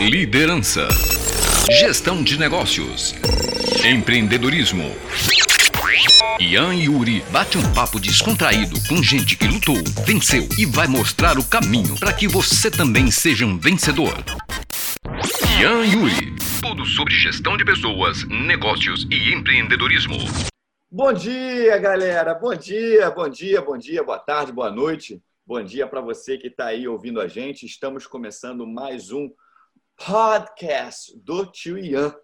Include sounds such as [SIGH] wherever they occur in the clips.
Liderança. Gestão de negócios. Empreendedorismo. Ian e Yuri bate um papo descontraído com gente que lutou, venceu e vai mostrar o caminho para que você também seja um vencedor. Ian e Yuri. Tudo sobre gestão de pessoas, negócios e empreendedorismo. Bom dia, galera. Bom dia, bom dia, bom dia, boa tarde, boa noite. Bom dia para você que está aí ouvindo a gente. Estamos começando mais um podcast do Tio Ian.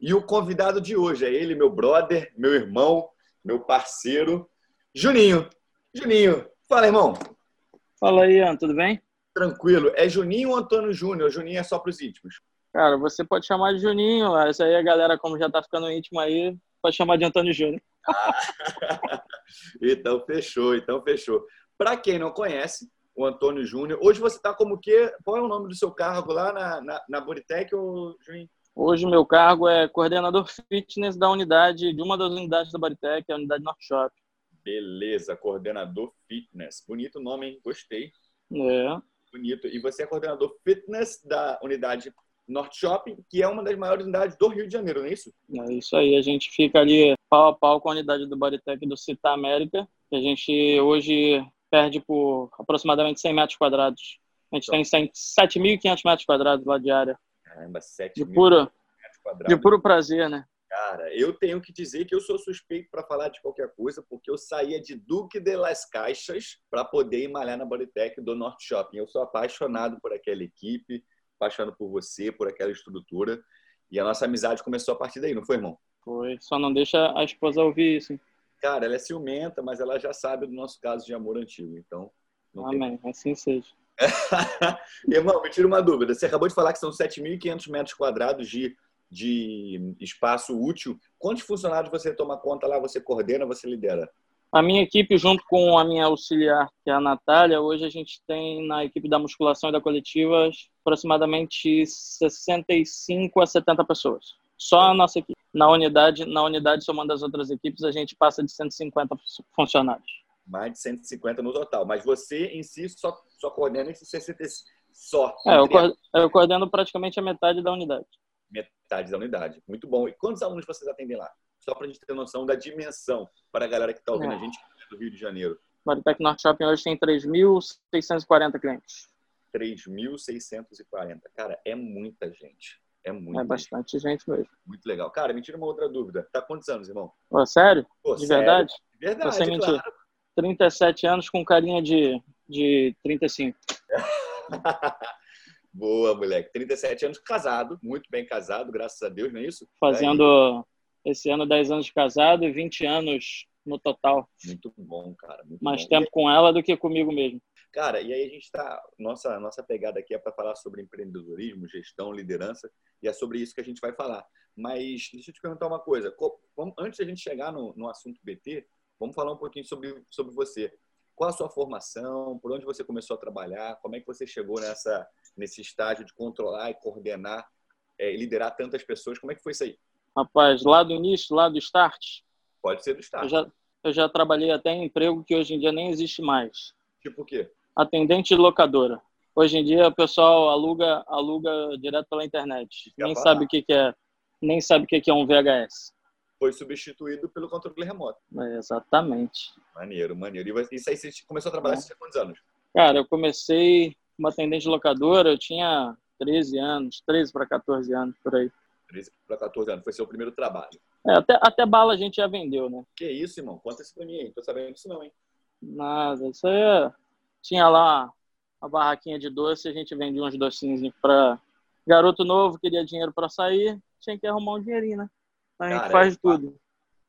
E o convidado de hoje é ele, meu brother, meu irmão, meu parceiro, Juninho. Juninho, fala, irmão. Fala aí, Ian, tudo bem? Tranquilo. É Juninho ou Antônio Júnior? Juninho é só para os íntimos. Cara, você pode chamar de Juninho. Essa aí a galera, como já tá ficando íntimo aí, pode chamar de Antônio Júnior. Ah, [LAUGHS] então fechou, então fechou. Para quem não conhece, o Antônio Júnior. Hoje você está como que? Qual é o nome do seu cargo lá na, na, na Boritec, ou Juninho? Hoje meu cargo é coordenador fitness da unidade, de uma das unidades da Boritec, a unidade North Shop. Beleza, coordenador fitness. Bonito nome, hein? Gostei. É. Bonito. E você é coordenador fitness da unidade North Shopping, que é uma das maiores unidades do Rio de Janeiro, não é isso? É isso aí. A gente fica ali pau a pau com a unidade do Boritec do Cita América. A gente hoje perde por aproximadamente 100 metros quadrados. A gente então. tem 7.500 metros quadrados lá de área. Caramba, 7 de puro, metros quadrados. De puro prazer, né? Cara, eu tenho que dizer que eu sou suspeito para falar de qualquer coisa, porque eu saía de Duque de las Caixas para poder ir malhar na Bodytech do Norte Shopping. Eu sou apaixonado por aquela equipe, apaixonado por você, por aquela estrutura. E a nossa amizade começou a partir daí, não foi, irmão? Foi. Só não deixa a esposa ouvir isso. Hein? Cara, ela é ciumenta, mas ela já sabe do nosso caso de amor antigo. Então. Amém. Tem... Assim seja. [LAUGHS] Irmão, me tira uma dúvida. Você acabou de falar que são 7.500 metros quadrados de, de espaço útil. Quantos funcionários você toma conta lá? Você coordena, você lidera? A minha equipe, junto com a minha auxiliar, que é a Natália, hoje a gente tem na equipe da musculação e da coletiva aproximadamente 65 a 70 pessoas. Só a nossa equipe. Na unidade, na unidade somando as outras equipes, a gente passa de 150 funcionários. Mais de 150 no total. Mas você em si só, só coordena esses 60 só. É, eu, coordeno, eu coordeno praticamente a metade da unidade. Metade da unidade. Muito bom. E quantos alunos vocês atendem lá? Só para a gente ter noção da dimensão para a galera que está ouvindo é. a gente é do Rio de Janeiro. Maritec Norte Shopping hoje tem 3.640 clientes. 3.640. Cara, é muita gente. É muito. É bastante gente mesmo. Muito legal. Cara, me tira uma outra dúvida. Tá quantos anos, irmão? Pô, sério? Pô, de sério? verdade? De verdade, Você mentir. Claro. 37 anos com carinha de, de 35. [LAUGHS] Boa, moleque. 37 anos casado, muito bem casado, graças a Deus, não é isso? Fazendo esse ano 10 anos de casado e 20 anos no total. Muito bom, cara. Muito Mais bom. tempo com ela do que comigo mesmo. Cara, e aí a gente está. Nossa, nossa pegada aqui é para falar sobre empreendedorismo, gestão, liderança, e é sobre isso que a gente vai falar. Mas deixa eu te perguntar uma coisa. Antes da gente chegar no, no assunto BT, vamos falar um pouquinho sobre, sobre você. Qual a sua formação? Por onde você começou a trabalhar? Como é que você chegou nessa, nesse estágio de controlar e coordenar é, e liderar tantas pessoas? Como é que foi isso aí? Rapaz, lá do início, lá do start? Pode ser do start. Eu já, eu já trabalhei até em emprego que hoje em dia nem existe mais. Tipo o quê? Atendente de locadora. Hoje em dia o pessoal aluga, aluga direto pela internet. Nem sabe o que, que é, nem sabe o que, que é um VHS. Foi substituído pelo controle remoto. É, exatamente. Maneiro, maneiro. E isso aí você começou a trabalhar é. há quantos anos? Cara, eu comecei como atendente de locadora, eu tinha 13 anos, 13 para 14 anos, por aí. 13 para 14 anos, foi seu primeiro trabalho. É, até, até bala a gente já vendeu, né? Que isso, irmão? Conta isso pra mim aí. Não tô sabendo disso não, hein? Nada, isso aí é... Tinha lá a barraquinha de doce, a gente vendia uns docinhos para garoto novo, queria dinheiro para sair, tinha que arrumar um dinheirinho, né? A gente Cara, faz tudo.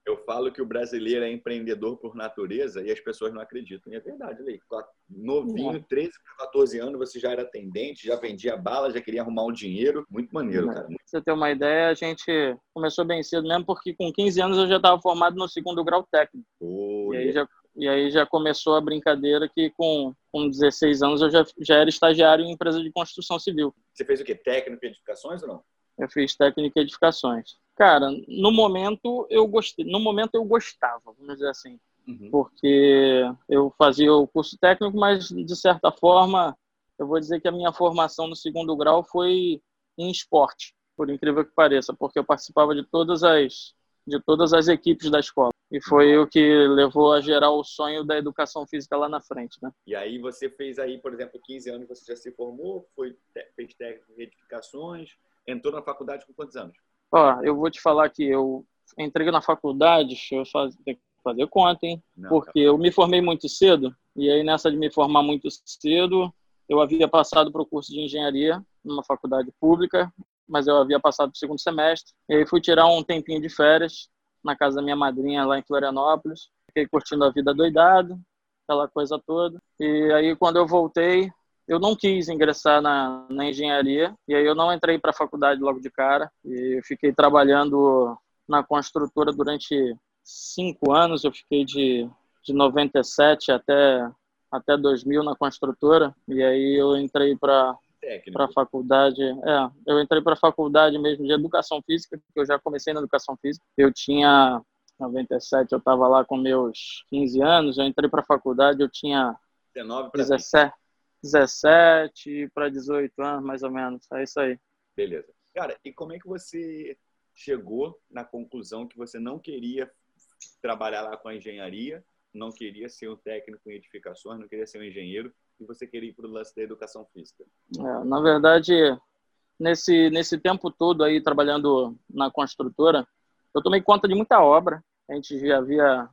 Eu falo que o brasileiro é empreendedor por natureza e as pessoas não acreditam. E é verdade, Lei. Novinho, 13 para 14 anos, você já era atendente, já vendia bala, já queria arrumar um dinheiro. Muito maneiro, cara. Pra você ter uma ideia, a gente começou bem cedo mesmo, porque com 15 anos eu já estava formado no segundo grau técnico. Oh, e aí já e aí já começou a brincadeira que com, com 16 anos eu já, já era estagiário em empresa de construção civil. Você fez o quê? Técnico em edificações ou não? Eu fiz técnico em edificações. Cara, no momento eu gostei, no momento eu gostava, vamos dizer assim. Uhum. Porque eu fazia o curso técnico, mas de certa forma, eu vou dizer que a minha formação no segundo grau foi em esporte, por incrível que pareça, porque eu participava de todas as de todas as equipes da escola. E foi o que levou a gerar o sonho da educação física lá na frente, né? E aí você fez aí, por exemplo, 15 anos você já se formou, foi fez técnicas de edificações, entrou na faculdade com quantos anos? Ó, eu vou te falar que eu entrei na faculdade, eu fazer, fazer conta, hein? Não, porque eu me formei muito cedo, e aí nessa de me formar muito cedo, eu havia passado para o curso de engenharia numa faculdade pública, mas eu havia passado para o segundo semestre. E aí fui tirar um tempinho de férias na casa da minha madrinha lá em Florianópolis. Fiquei curtindo a vida doidado, aquela coisa toda. E aí quando eu voltei, eu não quis ingressar na, na engenharia e aí eu não entrei para a faculdade logo de cara e fiquei trabalhando na construtora durante cinco anos. Eu fiquei de, de 97 até até 2000 na construtora e aí eu entrei para para a faculdade. É, eu entrei para a faculdade mesmo de educação física, porque eu já comecei na educação física. Eu tinha 97, eu estava lá com meus 15 anos. Eu entrei para a faculdade, eu tinha 19 17, 17 para 18 anos, mais ou menos. É isso aí. Beleza. Cara, e como é que você chegou na conclusão que você não queria trabalhar lá com a engenharia, não queria ser um técnico em edificações, não queria ser um engenheiro, e você queria ir para o lance da educação física? É, na verdade, nesse, nesse tempo todo aí trabalhando na construtora, eu tomei conta de muita obra. A gente já havia,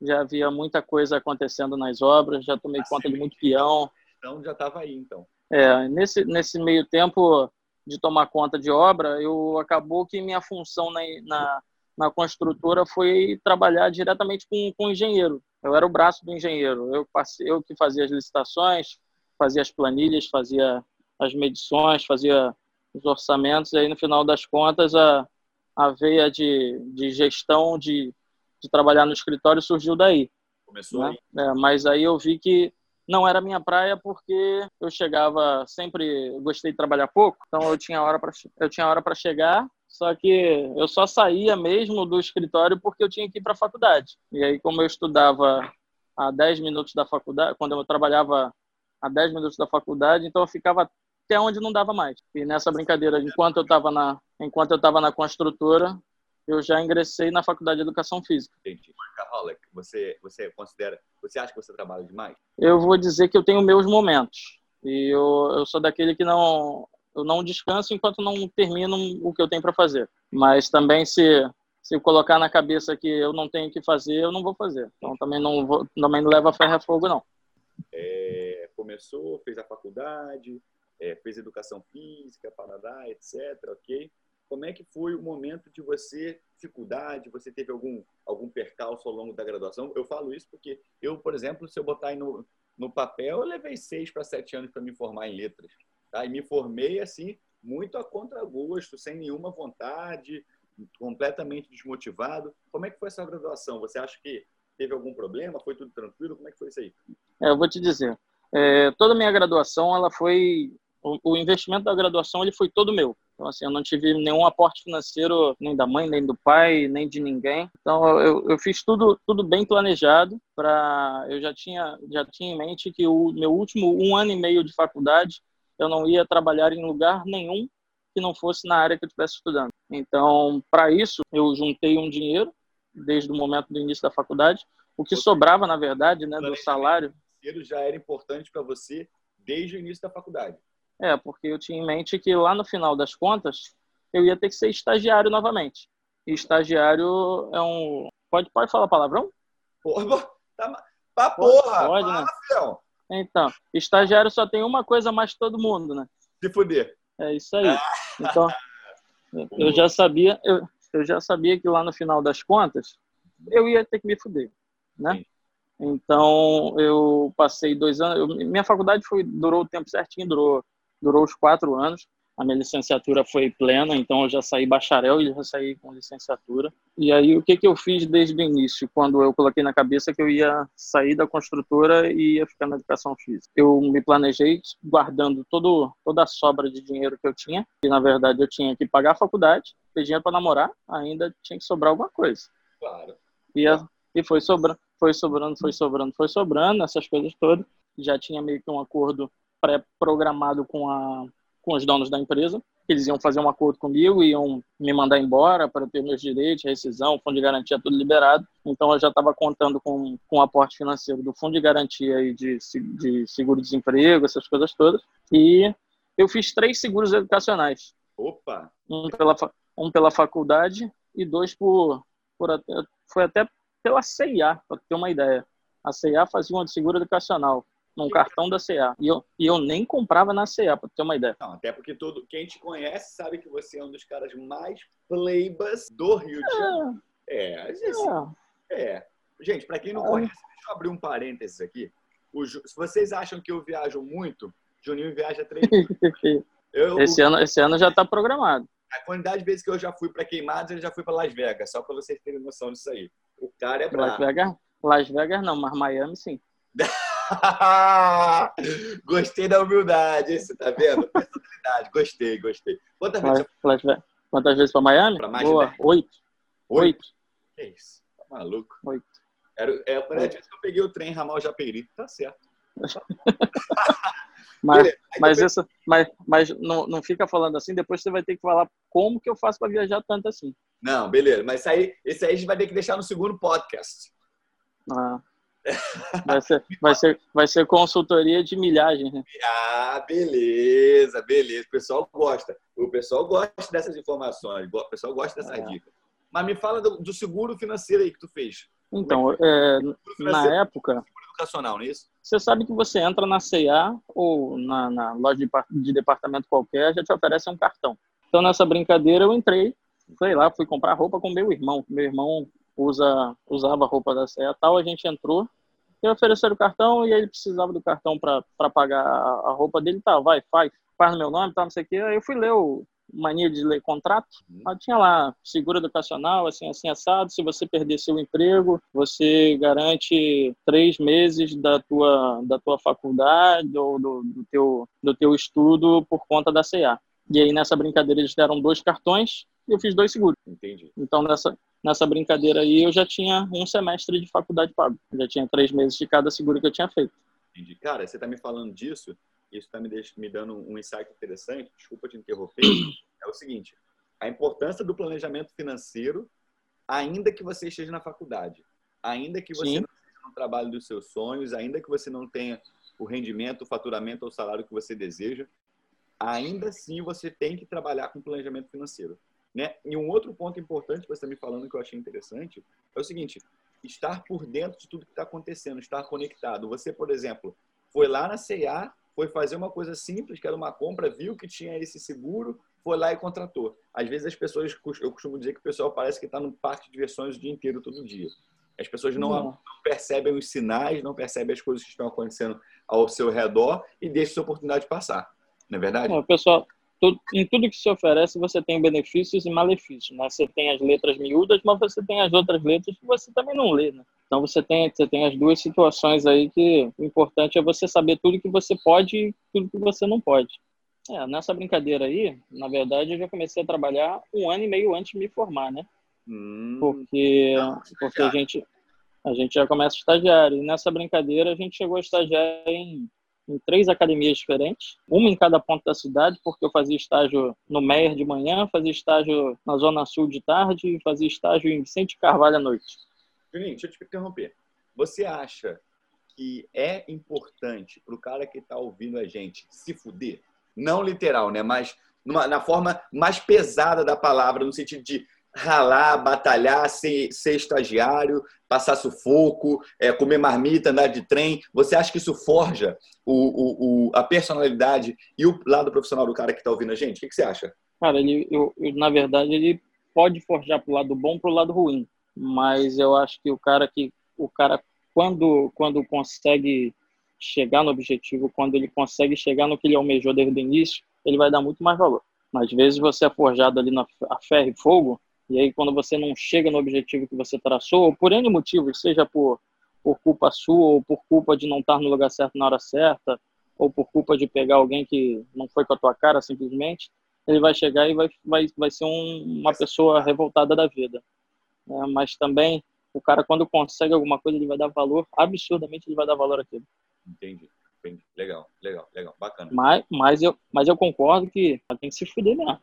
já havia muita coisa acontecendo nas obras, já tomei conta de muito peão. Então já estava aí, então. É, nesse, nesse meio tempo de tomar conta de obra, eu acabou que minha função na, na, na construtora foi trabalhar diretamente com, com o engenheiro. Eu era o braço do engenheiro. Eu, passei, eu que fazia as licitações, fazia as planilhas, fazia as medições, fazia os orçamentos. E aí, no final das contas, a, a veia de, de gestão, de, de trabalhar no escritório surgiu daí. Começou né? aí? É, mas aí eu vi que não era minha praia porque eu chegava sempre gostei de trabalhar pouco então eu tinha hora para eu tinha hora para chegar só que eu só saía mesmo do escritório porque eu tinha que ir para a faculdade. E aí, como eu estudava a 10 minutos da faculdade, quando eu trabalhava a 10 minutos da faculdade, então eu ficava até onde não dava mais. E nessa brincadeira, enquanto eu estava na, enquanto eu estava na construtora, eu já ingressei na faculdade de educação física. Entendi. Workaholic, você você considera, você acha que você trabalha demais? Eu vou dizer que eu tenho meus momentos. E eu, eu sou daquele que não eu não descanso enquanto não termino o que eu tenho para fazer. Mas também se se colocar na cabeça que eu não tenho que fazer, eu não vou fazer. Então também não vou, também não leva ferro a fogo não. É, começou, fez a faculdade, é, fez educação física, Paraná, etc. Ok. Como é que foi o momento de você dificuldade? Você teve algum algum percalço ao longo da graduação? Eu falo isso porque eu, por exemplo, se eu botar aí no no papel, eu levei seis para sete anos para me formar em letras. Tá? E me formei assim, muito a contragosto, sem nenhuma vontade, completamente desmotivado. Como é que foi essa graduação? Você acha que teve algum problema? Foi tudo tranquilo? Como é que foi isso aí? É, eu vou te dizer. É, toda a minha graduação, ela foi o, investimento da graduação ele foi todo meu. Então assim, eu não tive nenhum aporte financeiro nem da mãe, nem do pai, nem de ninguém. Então eu, eu fiz tudo tudo bem planejado para eu já tinha já tinha em mente que o meu último um ano e meio de faculdade eu não ia trabalhar em lugar nenhum que não fosse na área que eu estivesse estudando. Então, para isso, eu juntei um dinheiro desde o momento do início da faculdade, o que sobrava, na verdade, né, do salário. O dinheiro já era importante para você desde o início da faculdade. É, porque eu tinha em mente que lá no final das contas eu ia ter que ser estagiário novamente. E estagiário é um. Pode, pode falar palavrão? Porra, tá... Pra porra! Pode, né? Então, estagiário só tem uma coisa mais que todo mundo, né? Se fuder. É isso aí. Então, eu já sabia, eu, eu já sabia que lá no final das contas eu ia ter que me fuder, né? Então, eu passei dois anos. Eu, minha faculdade foi, durou o tempo certinho, durou, durou os quatro anos a minha licenciatura foi plena, então eu já saí bacharel e já saí com licenciatura. E aí o que que eu fiz desde o início, quando eu coloquei na cabeça que eu ia sair da construtora e ia ficar na educação física? Eu me planejei guardando todo toda a sobra de dinheiro que eu tinha, e na verdade eu tinha que pagar a faculdade, ter dinheiro para namorar, ainda tinha que sobrar alguma coisa. Claro. E, a, e foi sobrando, foi sobrando, foi sobrando, foi sobrando, essas coisas todas. Já tinha meio que um acordo pré-programado com a com os donos da empresa. Eles iam fazer um acordo comigo, iam me mandar embora para ter meus direitos, rescisão, fundo de garantia, tudo liberado. Então eu já estava contando com, com o aporte financeiro do fundo de garantia e de, de seguro-desemprego, essas coisas todas. E eu fiz três seguros educacionais. Opa! Um pela, um pela faculdade e dois por, por foi até pela CIA, para ter uma ideia. A CIA fazia um seguro educacional num cartão da CA. E eu, e eu nem comprava na CA, para ter uma ideia. Não, até porque todo, quem te conhece sabe que você é um dos caras mais pleibas do Rio de Janeiro. É, é, assim, é. é. Gente, para quem não é. conhece, deixa eu abrir um parênteses aqui. O, se vocês acham que eu viajo muito, Juninho viaja três [LAUGHS] eu, esse, ano, esse ano já está programado. A quantidade de vezes que eu já fui para Queimados, ele já fui para Las Vegas, só para vocês terem noção disso aí. O cara é brabo. Las Vegas, Las Vegas não, mas Miami sim. [LAUGHS] [LAUGHS] gostei da humildade, você tá vendo? Personalidade, gostei, gostei. Quantas vezes? Las, Quantas vezes para Miami? Pra mais Boa, oito. Oito? Que isso? Tá maluco? Oito. Era, é a primeira vez que eu peguei o trem Ramal Japeri. Tá certo. [LAUGHS] mas, mas, isso, mas, mas não, não fica falando assim, depois você vai ter que falar como que eu faço para viajar tanto assim. Não, beleza. Mas aí, esse aí a gente vai ter que deixar no segundo podcast. Ah. Vai ser, vai, ser, vai ser consultoria de milhagem. Né? Ah, beleza, beleza. O pessoal gosta. O pessoal gosta dessas informações. O pessoal gosta dessas é. dicas. Mas me fala do, do, seguro financeiro aí que tu fez. Então, é, é na época. Seguro educacional, não é isso? Você sabe que você entra na CA ou na, na loja de, de departamento qualquer, já te oferece um cartão. Então, nessa brincadeira, eu entrei, sei lá, fui comprar roupa com meu irmão. Meu irmão usa, usava roupa da CEA tal, a gente entrou e ofereceram o cartão e ele precisava do cartão para pagar a, roupa dele, tá, vai, faz, faz no meu nome, tá, não sei o quê. Aí eu fui ler o mania de ler contrato, uhum. tinha lá seguro educacional, assim, assim, assado, se você perder seu emprego, você garante três meses da tua, da tua faculdade ou do, do, teu, do teu estudo por conta da CA. E aí nessa brincadeira eles deram dois cartões e eu fiz dois seguros. Entendi. Então nessa, nessa brincadeira aí eu já tinha um semestre de faculdade pago. Já tinha três meses de cada seguro que eu tinha feito. Entendi. Cara, você está me falando disso, isso está me, me dando um insight interessante, desculpa te interromper, [CLEARS THROAT] é o seguinte, a importância do planejamento financeiro, ainda que você esteja na faculdade, ainda que você Sim. não esteja no trabalho dos seus sonhos, ainda que você não tenha o rendimento, o faturamento ou o salário que você deseja, ainda assim você tem que trabalhar com planejamento financeiro. Né? E um outro ponto importante que você está me falando que eu achei interessante é o seguinte: estar por dentro de tudo que está acontecendo, estar conectado. Você, por exemplo, foi lá na CA, foi fazer uma coisa simples, que era uma compra, viu que tinha esse seguro, foi lá e contratou. Às vezes as pessoas, eu costumo dizer que o pessoal parece que está no parque de diversões o dia inteiro, todo dia. As pessoas não, não, percebem os sinais, não percebem as coisas que estão acontecendo ao seu redor e deixam essa oportunidade passar. Não é verdade? Não, pessoal, tudo, em tudo que se oferece, você tem benefícios e malefícios. Né? Você tem as letras miúdas, mas você tem as outras letras que você também não lê. Né? Então você tem, você tem as duas situações aí que o importante é você saber tudo que você pode e tudo que você não pode. É, nessa brincadeira aí, na verdade, eu já comecei a trabalhar um ano e meio antes de me formar, né? Hum, porque, não, porque a gente, a gente já começa estagiário. E nessa brincadeira a gente chegou a estagiar em em três academias diferentes, uma em cada ponto da cidade, porque eu fazia estágio no Meier de manhã, fazia estágio na Zona Sul de tarde e fazia estágio em Vicente Carvalho à noite. Juninho, deixa eu te interromper. Você acha que é importante para o cara que está ouvindo a gente se fuder? Não literal, né? Mas numa, na forma mais pesada da palavra, no sentido de ralar, batalhar, ser, ser estagiário, passar sufoco, é, comer marmita, andar de trem. Você acha que isso forja o, o, o, a personalidade e o lado profissional do cara que está ouvindo a gente? O que, que, você acha? Cara, ele, eu, eu, na verdade, ele pode forjar para o lado bom para o lado ruim. Mas eu acho que o cara que o cara quando quando consegue chegar no objetivo, quando ele consegue chegar no que ele almejou desde o início, ele vai dar muito mais valor. Às vezes você é forjado ali na a ferro e fogo, e aí, quando você não chega no objetivo que você traçou, ou por N motivos, seja por, por culpa sua, ou por culpa de não estar no lugar certo na hora certa, ou por culpa de pegar alguém que não foi com a tua cara, simplesmente, ele vai chegar e vai, vai, vai ser um, uma pessoa revoltada da vida. É, mas também, o cara, quando consegue alguma coisa, ele vai dar valor, absurdamente, ele vai dar valor àquilo. Entendi. Entendi. Legal, legal, legal. Bacana. Mas, mas, eu, mas eu concordo que tem que se fuder mesmo.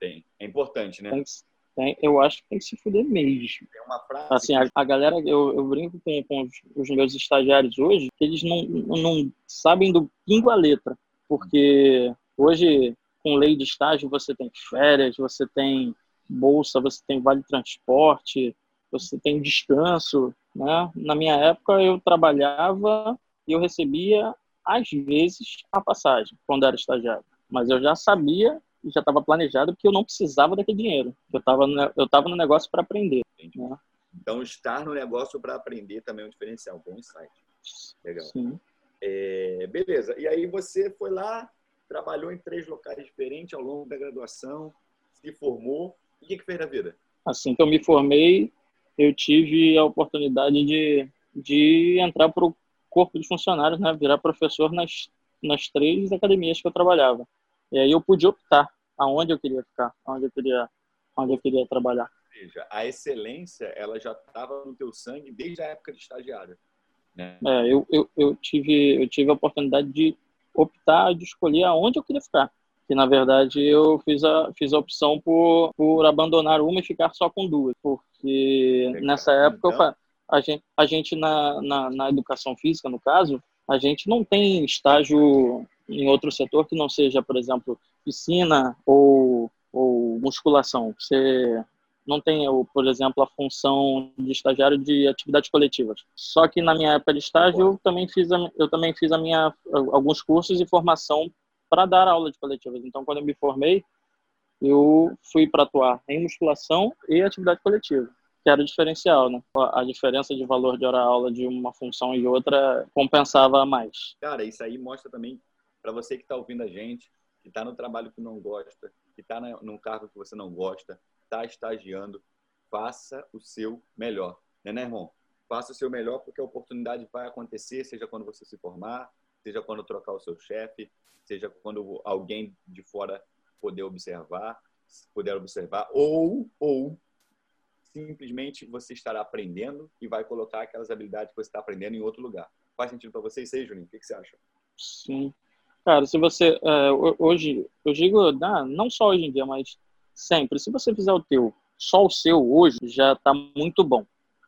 Tem. É importante, né? Tem que, tem, eu acho que tem que se fuder mesmo. Tem uma frase. Assim, a, a galera, eu, eu brinco com, com os, os, meus estagiários hoje, que eles não, não sabem do pingo a letra. Porque hoje, com lei de estágio, você tem férias, você tem bolsa, você tem vale transporte, você tem descanso, né? Na minha época, eu trabalhava e eu recebia, às vezes, a passagem, quando era estagiário. Mas eu já sabia já estava planejado que eu não precisava daquele dinheiro. Eu estava eu tava no negócio para aprender. Né? Então, estar no negócio para aprender também é um diferencial. Bom insight. Legal. É, beleza. E aí você foi lá, trabalhou em três locais diferentes ao longo da graduação, se formou. E o que, que fez na vida? Assim que eu me formei, eu tive a oportunidade de, de entrar para o corpo de funcionários, né? virar professor nas, nas três academias que eu trabalhava. E aí eu pude optar aonde eu queria ficar, aonde eu queria, onde eu queria trabalhar. Ou seja, a excelência ela já estava no teu sangue desde a época de estagiário. Né? É, eu, eu, eu, tive, eu tive a oportunidade de optar, de escolher aonde eu queria ficar. Que na verdade eu fiz a, fiz a opção por, por abandonar uma e ficar só com duas. Porque Legal. nessa época então... eu, a gente, a gente na, na, na educação física, no caso, a gente não tem estágio em outro setor que não seja, por exemplo, piscina ou, ou musculação. Você não tem, por exemplo, a função de estagiário de atividades coletivas. Só que na minha época de estágio, eu também fiz a, eu também fiz a minha alguns cursos e formação para dar aula de coletivas. Então, quando eu me formei, eu fui para atuar em musculação e atividade coletiva, que era o diferencial, né? A diferença de valor de hora-aula de uma função e outra compensava mais. Cara, isso aí mostra também para você que está ouvindo a gente, que está no trabalho que não gosta, que está num cargo que você não gosta, está estagiando, faça o seu melhor. Né, né, irmão? Faça o seu melhor porque a oportunidade vai acontecer, seja quando você se formar, seja quando trocar o seu chefe, seja quando alguém de fora poder observar, puder observar, ou, ou simplesmente você estará aprendendo e vai colocar aquelas habilidades que você está aprendendo em outro lugar. Faz sentido para você isso aí, Juninho? O que, que você acha? Sim, Cara, se você. É, hoje, eu digo, não só hoje em dia, mas sempre. Se você fizer o teu, só o seu hoje, já tá muito bom.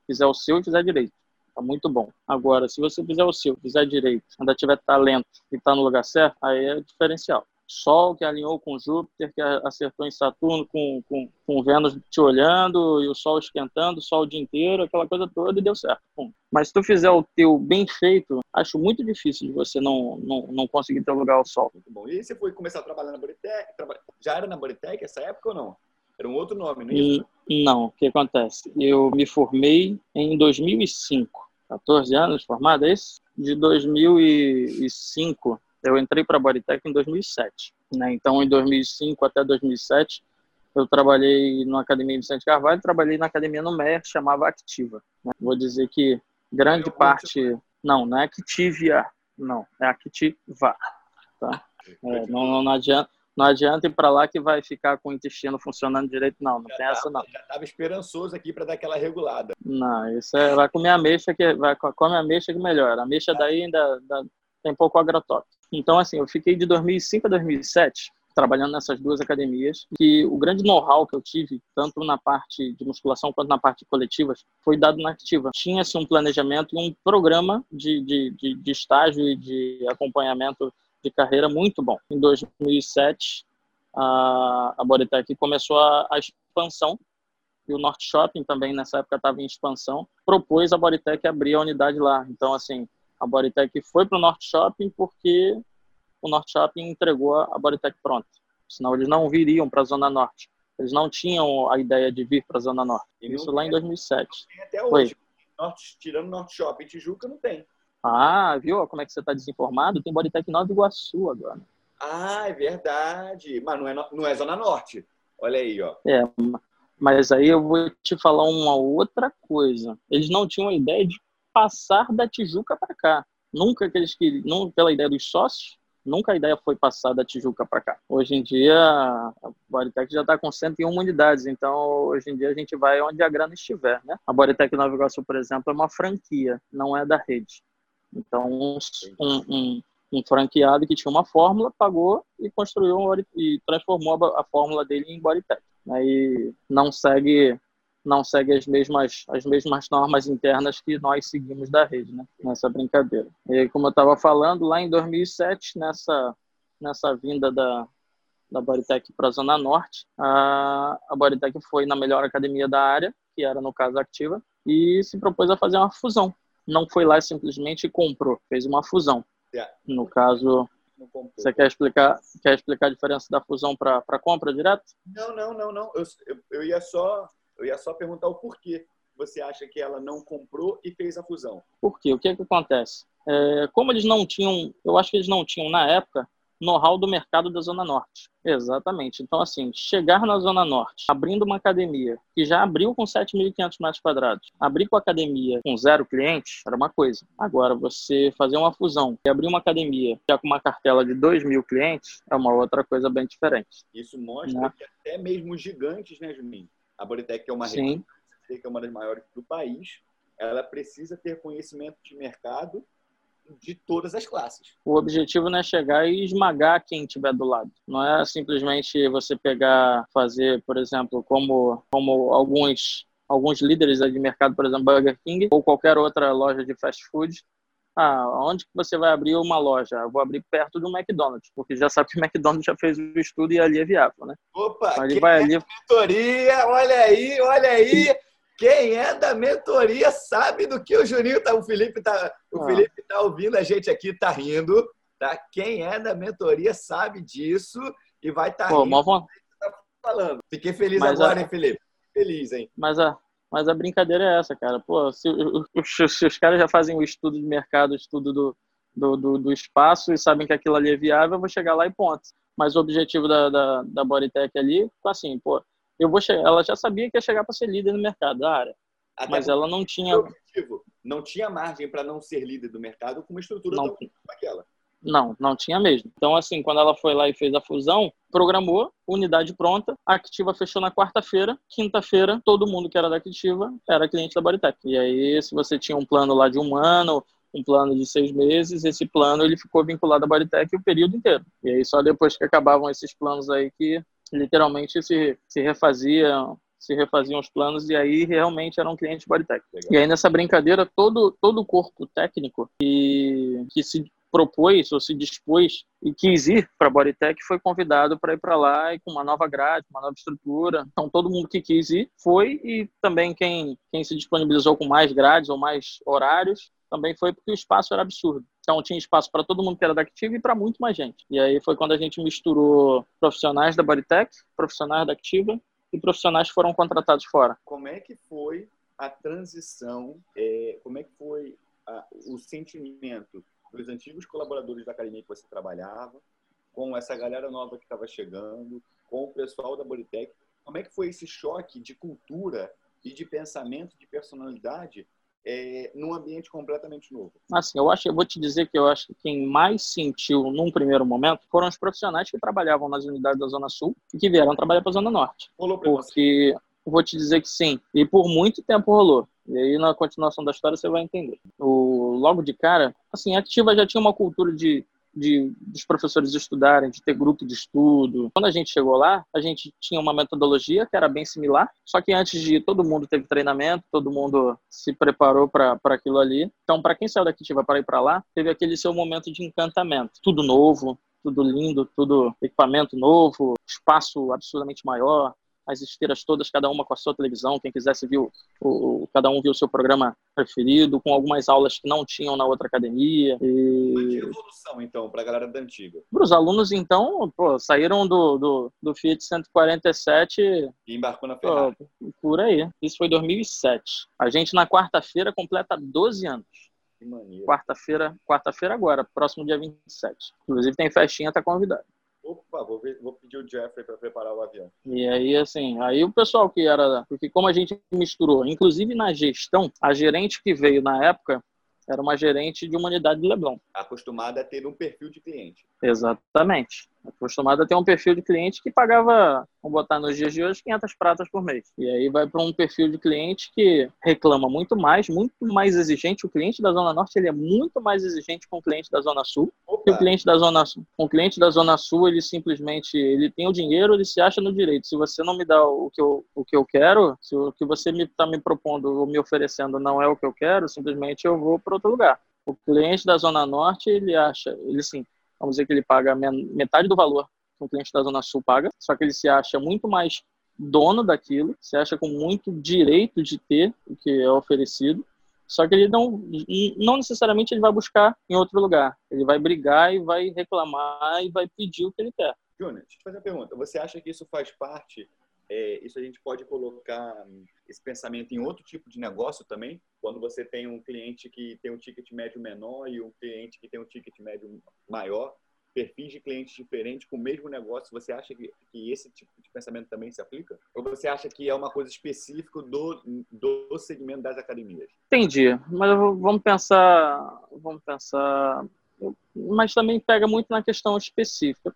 Fizer o seu e fizer direito. Tá muito bom. Agora, se você fizer o seu, fizer direito, ainda tiver talento e tá no lugar certo, aí é diferencial. Sol que alinhou com Júpiter, que acertou em Saturno, com, com, com Vênus te olhando e o Sol esquentando, o Sol o dia inteiro, aquela coisa toda, e deu certo. Bom, mas se tu fizer o teu bem feito, acho muito difícil de você não, não, não conseguir ter lugar ao Sol. Muito bom. E você foi começar a trabalhar na Boritec? Já era na Boritec essa época ou não? Era um outro nome, não é isso? Não, o que acontece? Eu me formei em 2005. 14 anos formado, é isso? De 2005 eu entrei para a Bodytech em 2007. Né? Então, em 2005 até 2007, eu trabalhei na Academia Vicente Carvalho, trabalhei na Academia no MER, chamava Activa. Né? Vou dizer que grande parte... Não, não é Activia, não, é Activa. Tá? É, não, não, adianta, não adianta ir para lá que vai ficar com o intestino funcionando direito, não. Não já tem tava, essa, não. Já estava esperançoso aqui para dar aquela regulada. Não, isso é, vai comer ameixa que vai comer ameixa que melhora. A ameixa daí ainda, ainda tem pouco agrotóxico. Então, assim, eu fiquei de 2005 a 2007 trabalhando nessas duas academias, que o grande know-how que eu tive, tanto na parte de musculação quanto na parte de coletivas, foi dado na Activa. Tinha-se um planejamento e um programa de, de, de, de estágio e de acompanhamento de carreira muito bom. Em 2007, a, a Bodytech começou a, a expansão e o Norte Shopping também nessa época estava em expansão, propôs a Bodytech abrir a unidade lá. Então, assim, a Bodytech foi para o Norte Shopping porque o Norte Shopping entregou a Bodytech pronta. Senão eles não viriam para a Zona Norte. Eles não tinham a ideia de vir para a Zona Norte. Isso lá em 2007. Tem até hoje. Norte, tirando Norte Shopping Tijuca, não tem. Ah, viu como é que você está desinformado? Tem Bodytech Nova Iguaçu agora. Ah, é verdade. Mas não é, não é Zona Norte. Olha aí, ó. É, mas aí eu vou te falar uma outra coisa. Eles não tinham a ideia de passar da Tijuca para cá. Nunca que eles queriam, pela ideia dos sócios, nunca a ideia foi passar da Tijuca para cá. Hoje em dia, a Bodytech já está com 101 unidades, então hoje em dia a gente vai onde a grana estiver, né? A Bodytech Nova Iguaçu, por exemplo, é uma franquia, não é da rede. Então, um, um, um franqueado que tinha uma fórmula, pagou e construiu e transformou a, fórmula dele em Bodytech. Aí não segue não segue as mesmas as mesmas normas internas que nós seguimos da rede, né? Nessa brincadeira. E como eu estava falando, lá em 2007, nessa nessa vinda da da Bodytech para a Zona Norte, a, a Bodytech foi na melhor academia da área, que era no caso Activa, e se propôs a fazer uma fusão. Não foi lá simplesmente comprou, fez uma fusão. No caso, você quer explicar, quer explicar a diferença da fusão para compra direto? Não, não, não, não. Eu, eu, eu, ia só, eu ia só perguntar o porquê você acha que ela não comprou e fez a fusão. Por quê? O que, é que acontece? É, como eles não tinham, eu acho que eles não tinham na época know-how do mercado da Zona Norte. Exatamente. Então, assim, chegar na Zona Norte, abrindo uma academia que já abriu com 7.500 metros quadrados, abrir com a academia com zero clientes era uma coisa. Agora, você fazer uma fusão e abrir uma academia já com uma cartela de 2 mil clientes é uma outra coisa bem diferente. Isso mostra né? que até mesmo gigantes, né, Juninho? A Bodytech é uma rede que é uma das maiores do país, ela precisa ter conhecimento de mercado de todas as classes. O objetivo não é chegar e esmagar quem estiver do lado. Não é simplesmente você pegar, fazer, por exemplo, como, como alguns, alguns líderes de mercado, por exemplo, Burger King ou qualquer outra loja de fast food. Ah, onde que você vai abrir uma loja? Eu vou abrir perto do McDonald's, porque já sabe que o [LAUGHS] McDonald's já fez o estudo e ali é viável, né? Opa, ali vai ali... mentoria, olha aí, olha aí. Quem é da mentoria sabe do que o Juninho tá, o Felipe tá, o ah. Felipe tá ouvindo a gente aqui, tá rindo, tá? Quem é da mentoria sabe disso e vai estar tá rindo. Uma... Tá falando. Fiquei feliz mas agora, a... hein, Felipe? Feliz, hein? Mas a, mas a brincadeira é essa, cara. Pô, se, se os caras já fazem o estudo de mercado, o estudo do, do, do, do, espaço e sabem que aquilo ali é viável, eu vou chegar lá e ponto. Mas o objetivo da, da, da Bodytech ali, assim, pô, eu vou chegar, ela já sabia que ia chegar para ser líder no mercado da área. Até mas ela não tinha objetivo, não tinha margem para não ser líder do mercado com uma estrutura não, aquela. Não, não tinha mesmo. Então, assim, quando ela foi lá e fez a fusão, programou, unidade pronta, a Activa fechou na quarta-feira, quinta-feira, todo mundo que era da Activa era cliente da Bodytech. E aí, se você tinha um plano lá de um ano, um plano de seis meses, esse plano ele ficou vinculado à Bodytech o período inteiro. E aí, só depois que acabavam esses planos aí que literalmente se, se refaziam se refaziam os planos e aí realmente eram clientes Bodytech. E aí nessa brincadeira todo todo o corpo técnico que, que se propôs ou se dispôs e quis ir para a Bodytech foi convidado para ir para lá e com uma nova grade, uma nova estrutura. Então todo mundo que quis ir foi e também quem quem se disponibilizou com mais grades ou mais horários também foi porque o espaço era absurdo. Então tinha espaço para todo mundo que era da Activa e para muito mais gente. E aí foi quando a gente misturou profissionais da Bodytech, profissionais da Activa e profissionais foram contratados fora. Como é que foi a transição? É, como é que foi a, o sentimento dos antigos colaboradores da academia que você trabalhava, com essa galera nova que estava chegando, com o pessoal da Bodytech? Como é que foi esse choque de cultura e de pensamento, de personalidade é, num ambiente completamente novo? Assim, eu acho, eu vou te dizer que eu acho que quem mais sentiu num primeiro momento foram os profissionais que trabalhavam nas unidades da Zona Sul e que vieram trabalhar para a Zona Norte. Rolou porque vou te dizer que sim, e por muito tempo rolou. E aí na continuação da história você vai entender. O logo de cara, assim, a Ativa já tinha uma cultura de de, dos professores estudarem, de ter grupo de estudo. Quando a gente chegou lá, a gente tinha uma metodologia que era bem similar, só que antes de todo mundo teve treinamento, todo mundo se preparou para aquilo ali. Então, para quem saiu daqui e para ir para lá, teve aquele seu momento de encantamento. Tudo novo, tudo lindo, tudo equipamento novo, espaço absurdamente maior, as esteiras todas, cada uma com a sua televisão. Quem quisesse viu, o, cada um viu o seu programa preferido, com algumas aulas que não tinham na outra academia. E... Foi evolução, então, para a galera da antiga? Para os alunos, então, pô, saíram do, do, do Fiat 147 e embarcou na Ferrari. Pô, por aí. Isso foi 2007. A gente, na quarta-feira, completa 12 anos. Quarta-feira, quarta-feira agora, próximo dia 27. Inclusive tem festinha, tá convidado. Opa, vou, ver, vou pedir o Jeffrey para preparar o avião. E aí, assim, aí o pessoal que era. Porque como a gente misturou, inclusive na gestão, a gerente que veio na época era uma gerente de uma unidade de Leblon. Acostumada a ter um perfil de cliente. Exatamente. Acostumado a ter um perfil de cliente que pagava, vamos botar nos dias de hoje, 500 pratas por mês. E aí vai para um perfil de cliente que reclama muito mais, muito mais exigente. O cliente da Zona Norte ele é muito mais exigente com o cliente da Zona Sul. O cliente da Zona Sul. O cliente da Zona Sul, ele simplesmente ele tem o dinheiro, ele se acha no direito. Se você não me dá o que eu, o que eu quero, se o que você está me, tá me propondo ou me oferecendo não é o que eu quero, simplesmente eu vou para outro lugar. O cliente da Zona Norte, ele acha, ele sim, vamos dizer que ele paga metade do valor que o cliente da Zona Sul paga, só que ele se acha muito mais dono daquilo, se acha com muito direito de ter o que é oferecido, só que ele não, não necessariamente ele vai buscar em outro lugar. Ele vai brigar e vai reclamar e vai pedir o que ele quer. Júnior, deixa eu fazer uma pergunta. Você acha que isso faz parte é, isso a gente pode colocar esse pensamento em outro tipo de negócio também? Quando você tem um cliente que tem um ticket médio menor e um cliente que tem um ticket médio maior, perfis de clientes diferentes com o mesmo negócio, você acha que, que esse tipo de pensamento também se aplica? Ou você acha que é uma coisa específica do, do segmento das academias? Entendi, mas vamos pensar, vamos pensar, mas também pega muito na questão específica.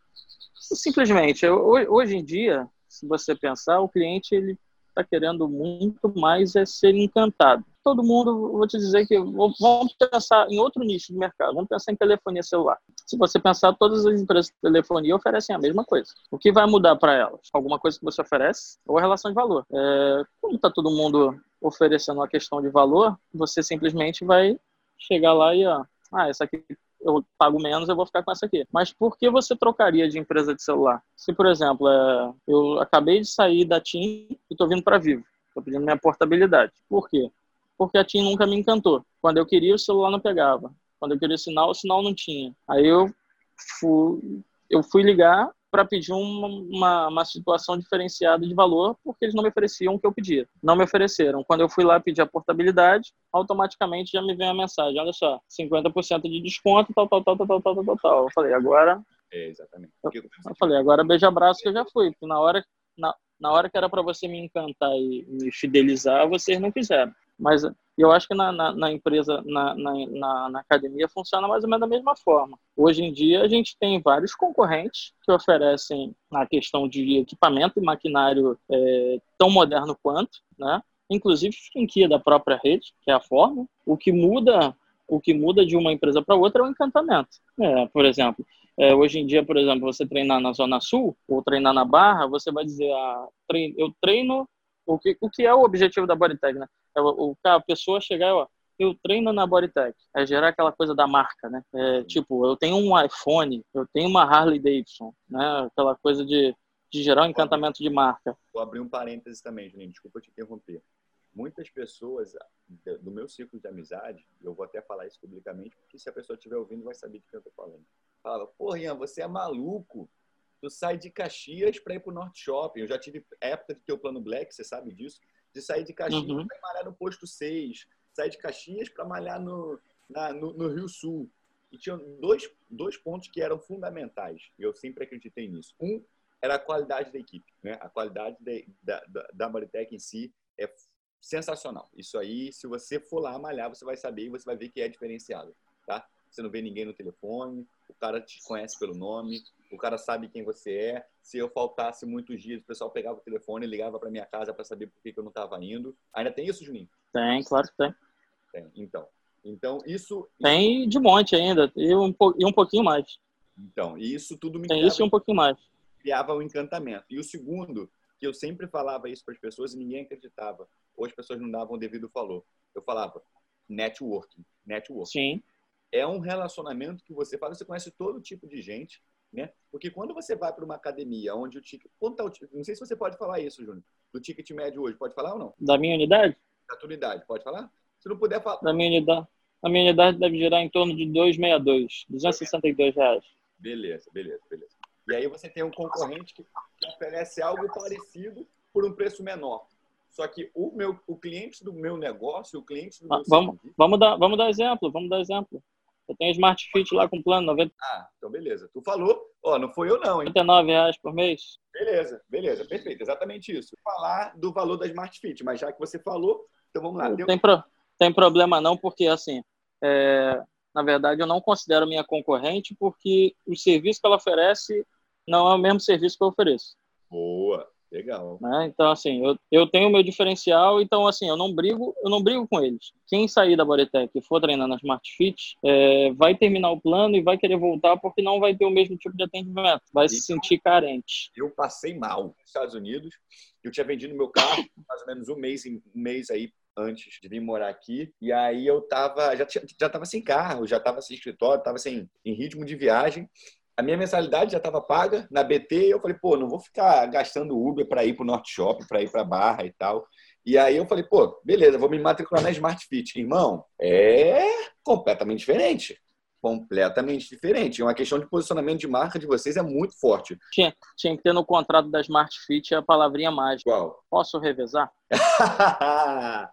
Simplesmente, hoje em dia, se você pensar, o cliente ele está querendo muito mais é ser encantado. Todo mundo, vou te dizer que vamos pensar em outro nicho de mercado, vamos pensar em telefonia celular. Se você pensar, todas as empresas de telefonia oferecem a mesma coisa. O que vai mudar para elas? Alguma coisa que você oferece ou a relação de valor. É, como está todo mundo oferecendo uma questão de valor, você simplesmente vai chegar lá e, ó, ah, essa aqui eu pago menos, eu vou ficar com essa aqui. Mas por que você trocaria de empresa de celular? Se, por exemplo, é, eu acabei de sair da TIM e estou vindo para Vivo, estou pedindo minha portabilidade. Por quê? Porque a TIM nunca me encantou. Quando eu queria, o celular não pegava. Quando eu queria o sinal, o sinal não tinha. Aí eu fui, eu fui ligar para pedir uma, uma, uma, situação diferenciada de valor, porque eles não me ofereciam o que eu pedia. Não me ofereceram. Quando eu fui lá pedir a portabilidade, automaticamente já me vem a mensagem: olha só, 50% de desconto, tal, tal, tal, tal, tal, tal, tal, tal. Eu falei, agora. É, exatamente. Eu, eu falei, agora beija abraço que eu já fui. Na hora, na, na hora que era para você me encantar e me fidelizar, vocês não quiseram. Mas eu acho que na, na, na empresa, na, na, na, academia, funciona mais ou menos da mesma forma. Hoje em dia, a gente tem vários concorrentes que oferecem na questão de equipamento e maquinário é, tão moderno quanto, né? inclusive franquia da própria rede, que é a forma. O que muda, o que muda de uma empresa para outra é o encantamento. É, por exemplo, é, hoje em dia, por exemplo, você treinar na Zona Sul ou treinar na Barra, você vai dizer, ah, treino, eu treino o que, o que é o objetivo da Bodytech, né? É o, a pessoa chegar, ó, eu treino na Bodytech, é gerar aquela coisa da marca, né? É, tipo, eu tenho um iPhone, eu tenho uma Harley Davidson, né? Aquela coisa de, de gerar um encantamento de marca. Vou abrir um parênteses também, Juninho, desculpa te interromper. Muitas pessoas do meu ciclo de amizade, eu vou até falar isso publicamente, porque se a pessoa estiver ouvindo vai saber de quem eu tô falando. Fala, porra, Ian, você é maluco tu sai de Caxias para ir para o Norte Shopping. Eu já tive época de ter o plano Black, você sabe disso, de sair de Caxias uhum. para malhar no posto 6, sair de Caxias para malhar no, na, no, no, Rio Sul. E tinha dois, dois pontos que eram fundamentais, e eu sempre acreditei nisso. Um era a qualidade da equipe. Né? A qualidade de, da, da, da Maritec em si é sensacional. Isso aí, se você for lá malhar, você vai saber e você vai ver que é diferenciado. Tá? Você não vê ninguém no telefone, o cara te conhece pelo nome, o cara sabe quem você é. Se eu faltasse muitos dias, o pessoal pegava o telefone e ligava para minha casa para saber por que, eu não estava indo. Ainda tem isso, Juninho? Tem, claro que tem. Tem, então. Então, isso... Tem de monte ainda, e um, e um pouquinho mais. Então, e isso tudo me Tem criava, isso e um pouquinho mais. Criava um encantamento. E o segundo, que eu sempre falava isso para as pessoas e ninguém acreditava, ou as pessoas não davam o devido valor. Eu falava, networking, networking. Sim. É um relacionamento que você fala, você conhece todo tipo de gente, né? Porque quando você vai para uma academia onde o ticket. Quanto tá o ticket? Não sei se você pode falar isso, Júnior. Do ticket médio hoje. Pode falar ou não? Da minha unidade? Da tua unidade. Pode falar? Se não puder falar. Da minha unidade. A minha unidade deve girar em torno de 262, 262 reais. Beleza, beleza, beleza. E aí você tem um concorrente que oferece algo parecido por um preço menor. Só que o meu, o cliente do meu negócio, o cliente do ah, meu vamos, serviço... vamos dar, vamos dar exemplo, vamos dar exemplo. Eu tenho Smart Fit lá com plano 90. Ah, então beleza. Tu falou, ó, não foi eu não, hein? 99 reais por mês. Beleza, beleza, perfeito, exatamente isso. Falar do valor da Smart Fit, mas já que você falou, então vamos lá. Tem, tem, pro... tem problema não, porque assim, é... na verdade eu não considero minha concorrente porque o serviço que ela oferece não é o mesmo serviço que eu ofereço. Boa. Legal. Né? Então, assim, eu, eu tenho meu diferencial, então, assim, eu não brigo, eu não brigo com eles. Quem sair da Bodytech e for treinar na Smart Fit, é, vai terminar o plano e vai querer voltar porque não vai ter o mesmo tipo de atendimento. Vai se sentir carente. Eu passei mal nos Estados Unidos. Eu tinha vendido meu carro [COUGHS] mais ou menos um mês, um mês aí antes de vir morar aqui. E aí eu tava, já, já tava sem carro, já tava sem escritório, tava sem, em ritmo de viagem a minha mensalidade já estava paga na BT e eu falei, pô, não vou ficar gastando Uber para ir para o Norte Shop, para ir para Barra e tal. E aí eu falei, pô, beleza, vou me matricular na Smart Fit. Irmão, é completamente diferente. Completamente diferente. É uma questão de posicionamento de marca de vocês é muito forte. Tinha, tinha que ter no contrato da Smart Fit a palavrinha mágica. Qual? Posso revezar? [LAUGHS]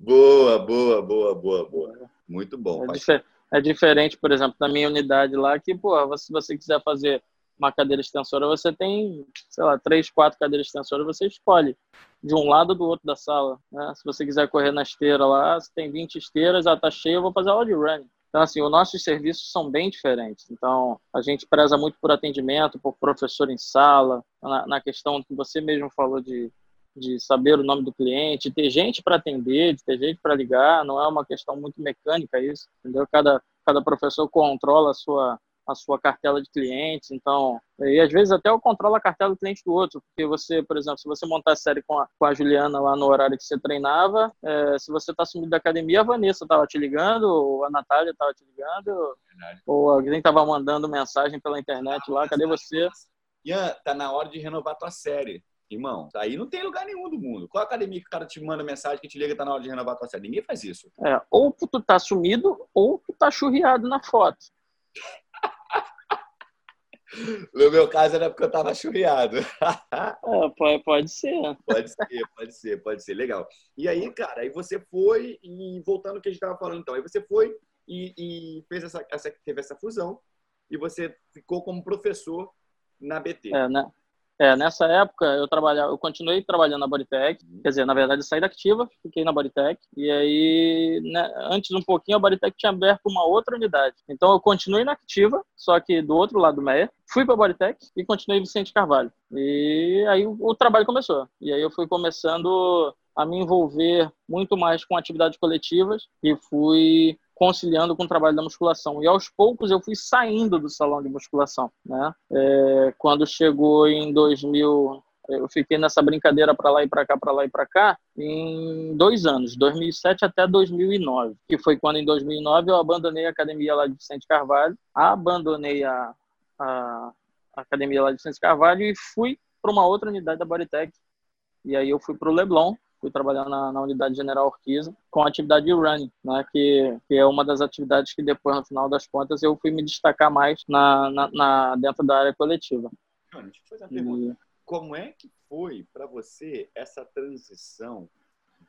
boa, boa, boa, boa, boa. Muito bom. É, é diferente, por exemplo, da minha unidade lá, que, pô, se você quiser fazer uma cadeira extensora, você tem, sei lá, três, quatro cadeiras extensoras, você escolhe de um lado ou do outro da sala. Né? Se você quiser correr na esteira lá, você tem 20 esteiras, ela tá cheia, eu vou fazer aula de running. Então, assim, os nossos serviços são bem diferentes. Então, a gente preza muito por atendimento, por professor em sala, na, na questão que você mesmo falou de de saber o nome do cliente, ter gente para atender, de ter gente para ligar, não é uma questão muito mecânica isso, entendeu? Cada, cada professor controla a sua, a sua cartela de clientes, então, e às vezes até eu controlo a cartela do cliente do outro, porque você, por exemplo, se você montar a série com a, com a Juliana lá no horário que você treinava, é, se você está sumindo da academia, a Vanessa estava te ligando, ou a Natália estava te ligando, Verdade. ou alguém estava mandando mensagem pela internet lá, cadê você? Ian, tá na hora de renovar tua série. Irmão, aí não tem lugar nenhum do mundo. Qual academia que o cara te manda mensagem que te liga tá na hora de renovar a tua série? Ninguém faz isso. É, ou tu tá sumido, ou tu tá churriado na foto. [LAUGHS] No meu caso era porque eu tava churriado. [LAUGHS] é, pode, pode ser. Pode ser, pode ser, pode ser. Legal. E aí, cara, aí você foi, e voltando ao que a gente tava falando então, aí você foi e, e fez essa, essa, teve essa fusão e você ficou como professor na BT. É, né? É, nessa época eu trabalhava, eu continuei trabalhando na Bodytech, quer dizer, na verdade eu saí da Activa, fiquei na Bodytech, e aí, né, antes um pouquinho, a Bodytech tinha aberto uma outra unidade. Então eu continuei na Activa, só que do outro lado do Meia, fui para a Bodytech e continuei Vicente Carvalho. E aí o, o trabalho começou. E aí eu fui começando a me envolver muito mais com atividades coletivas e fui conciliando com o trabalho da musculação. E aos poucos eu fui saindo do salão de musculação, né? É, quando chegou em 2000, eu fiquei nessa brincadeira para lá e para cá, para lá e para cá, em dois anos, 2007 até 2009, que foi quando em 2009 eu abandonei a academia lá de Vicente Carvalho, abandonei a, a, a academia lá de Vicente Carvalho e fui para uma outra unidade da Bodytech. E aí eu fui para o Leblon, fui trabalhar na, na, unidade General Orquiza com a atividade de running, né, que, que é uma das atividades que depois, no final das contas, eu fui me destacar mais na, na, na dentro da área coletiva. deixa eu fazer uma pergunta. E... Como é que foi para você essa transição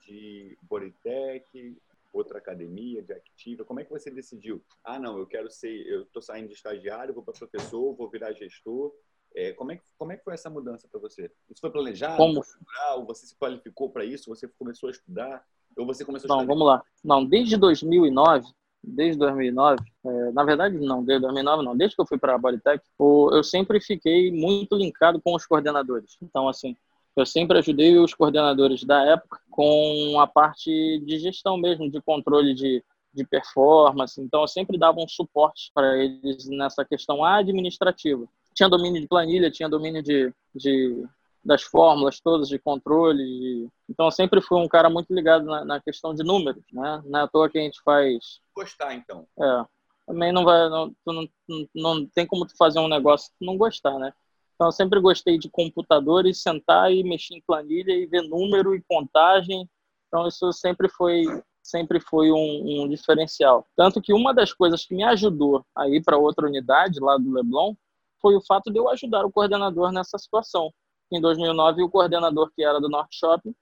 de Bodytech, outra academia, de Activa? Como é que você decidiu? Ah, não, eu quero ser, eu estou saindo de estagiário, vou para professor, vou virar gestor. É, como, é que, como é que foi essa mudança para você? Isso foi planejado? Como? Você se qualificou para isso? Você começou a estudar? Ou você começou a Não, vamos lá. Não, desde 2009, desde 2009, é, na verdade não, desde 2009 não, desde que eu fui para a Bodytech, eu sempre fiquei muito linkado com os coordenadores. Então, assim, eu sempre ajudei os coordenadores da época com a parte de gestão mesmo, de controle de, de performance. Então, eu sempre dava um suporte para eles nessa questão administrativa tinha domínio de planilha, tinha domínio de, de das fórmulas todas de controle. De... Então, eu sempre fui um cara muito ligado na, na, questão de números, né? Não é à toa que a gente faz... Gostar, então. É. Também não vai... Não, não, não, não tem como tu fazer um negócio que não gostar, né? Então, eu sempre gostei de computadores, sentar e mexer em planilha e ver número e contagem. Então, isso sempre foi sempre foi um, um diferencial. Tanto que uma das coisas que me ajudou a ir para outra unidade lá do Leblon foi o fato de eu ajudar o coordenador nessa situação. Em 2009, o coordenador que era do Norte Shopping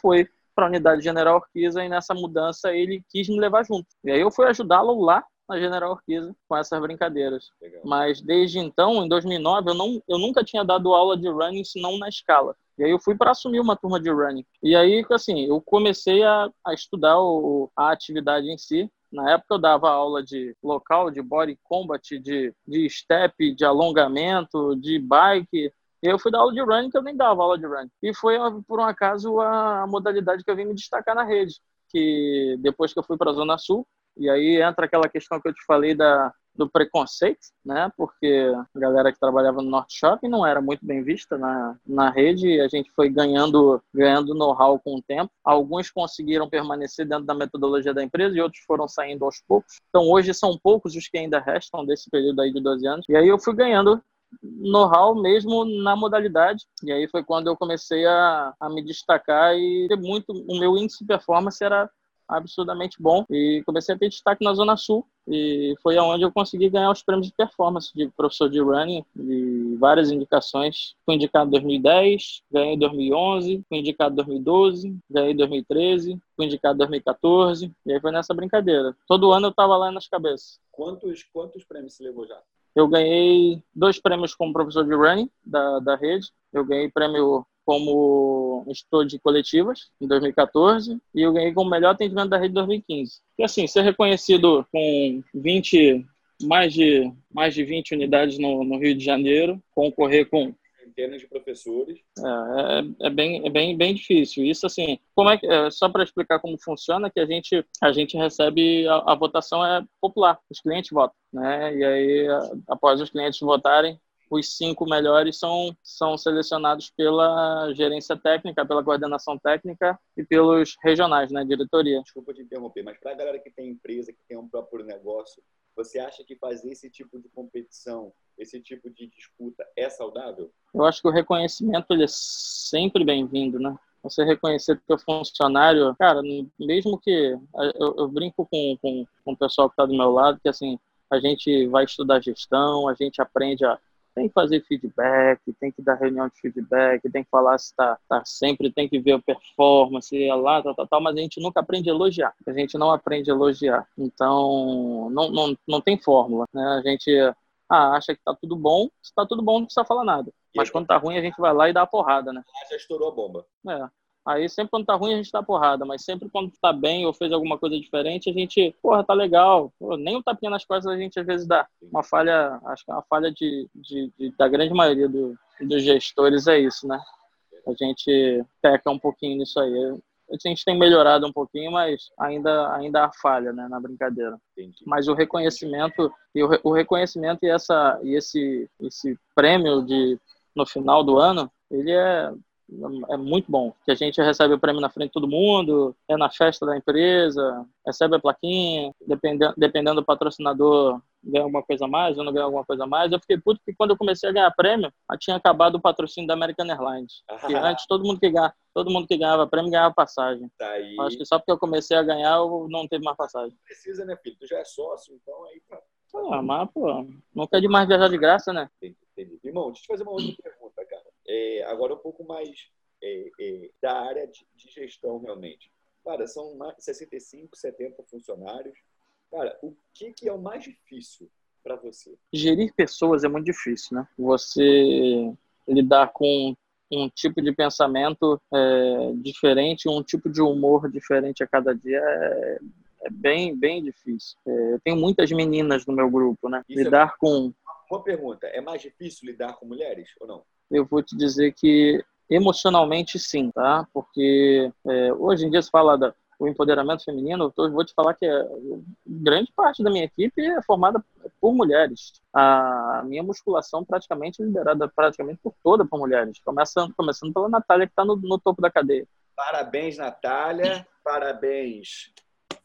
foi para a unidade General Orquiza e nessa mudança ele quis me levar junto. E aí eu fui ajudá-lo lá na General Urquiza com essas brincadeiras. Legal. Mas desde então, em 2009, eu, não, eu nunca tinha dado aula de running, senão na escala. E aí eu fui para assumir uma turma de running. E aí, assim, eu comecei a, a estudar o, a atividade em si. Na época eu dava aula de local, de body combat, de, de step, de alongamento, de bike. E eu fui dar aula de running, que eu nem dava aula de running. E foi, por um acaso, a modalidade que eu vim me destacar na rede. Que depois que eu fui para a Zona Sul, e aí entra aquela questão que eu te falei da, do preconceito, né? Porque a galera que trabalhava no Norte Shopping não era muito bem vista na, na rede e a gente foi ganhando ganhando know-how com o tempo. Alguns conseguiram permanecer dentro da metodologia da empresa e outros foram saindo aos poucos. Então hoje são poucos os que ainda restam desse período aí de 12 anos. E aí eu fui ganhando know-how mesmo na modalidade. E aí foi quando eu comecei a, a me destacar e muito o meu índice de performance era absurdamente bom e comecei a ter destaque na Zona Sul e foi aonde eu consegui ganhar os prêmios de performance de professor de running e várias indicações. Fui indicado em 2010, ganhei em 2011, fui indicado em 2012, ganhei em 2013, fui indicado em 2014 e aí foi nessa brincadeira. Todo ano eu estava lá nas cabeças. Quantos quantos prêmios você levou já? Eu ganhei dois prêmios como professor de running da, da rede. Eu ganhei prêmio como instrutor de coletivas em 2014 e eu ganhei como melhor atendimento da rede em 2015. E assim, ser reconhecido com 20 mais de mais de 20 unidades no, no Rio de Janeiro, concorrer com centenas de professores. É, é, é, bem, é bem, bem difícil. Isso, assim, como é que, é, só para explicar como funciona, que a gente, a gente recebe, a, a, votação é popular, os clientes votam, né? E aí, após os clientes votarem, os cinco melhores são, são selecionados pela gerência técnica, pela coordenação técnica e pelos regionais, né, diretoria. Desculpa te interromper, mas para a galera que tem empresa, que tem um próprio negócio, você acha que fazer esse tipo de competição, esse tipo de disputa é saudável? Eu acho que o reconhecimento ele é sempre bem-vindo, né? Você reconhecer que o funcionário, cara, mesmo que eu, eu brinco com, com, com o pessoal que está do meu lado, que assim, a gente vai estudar gestão, a gente aprende a tem que fazer feedback, tem que dar reunião de feedback, tem que falar se está tá sempre, tem que ver a performance, lá, tal, tal, tal, mas a gente nunca aprende a elogiar. A gente não aprende a elogiar. Então, não, não, não tem fórmula. Né? A gente ah, acha que tá tudo bom, se tá tudo bom, não precisa falar nada. Mas quando tá ruim, a gente vai lá e dá a porrada, né? Ah, já estourou a bomba. É. Aí sempre quando tá ruim a gente dá porrada, mas sempre quando tá bem ou fez alguma coisa diferente, a gente, porra, tá legal. Pô, nem um tapinha nas costas a gente às vezes dá. Uma falha, acho que é uma falha de, de, de da grande maioria do, dos gestores é isso, né? A gente peca um pouquinho nisso aí. A gente tem melhorado um pouquinho, mas ainda, ainda há falha né, na brincadeira. Entendi. Mas o reconhecimento e o, o reconhecimento e, essa, e esse, esse prêmio de, no final do ano, ele é é muito bom. Que a gente recebe o prêmio na frente de todo mundo, é na festa da empresa, recebe a plaquinha, dependendo, dependendo do patrocinador, ganha alguma coisa a mais ou não ganha alguma coisa a mais. Eu fiquei puto que quando eu comecei a ganhar prêmio, tinha acabado o patrocínio da American Airlines. E [LAUGHS] antes todo mundo que ganhava, todo mundo que ganhava prêmio ganhava passagem. Tá Acho que só porque eu comecei a ganhar, eu não teve mais passagem. Precisa, né, filho? Tu já é sócio, então aí tá. Ah, mas, pô, não quer demais viajar de graça, né? Entendi, entendi. Irmão, deixa eu te fazer uma outra pergunta, é, agora um pouco mais é, é, da área de, de, gestão realmente. Cara, são 65, 70 funcionários. Cara, o que, que é o mais difícil para você? Gerir pessoas é muito difícil, né? Você lidar com um tipo de pensamento é, diferente, um tipo de humor diferente a cada dia é, é bem, bem difícil. É, eu tenho muitas meninas no meu grupo, né? Isso é lidar com. Uma pergunta: é mais difícil lidar com mulheres ou não? Eu vou te dizer que emocionalmente sim, tá? Porque é, hoje em dia se fala da, o empoderamento feminino, eu vou te falar que é, grande parte da minha equipe é formada por mulheres. A minha musculação praticamente é liderada praticamente por toda por mulheres, começando, começando pela Natália, que está no, no, topo da cadeia. Parabéns, Natália. Parabéns,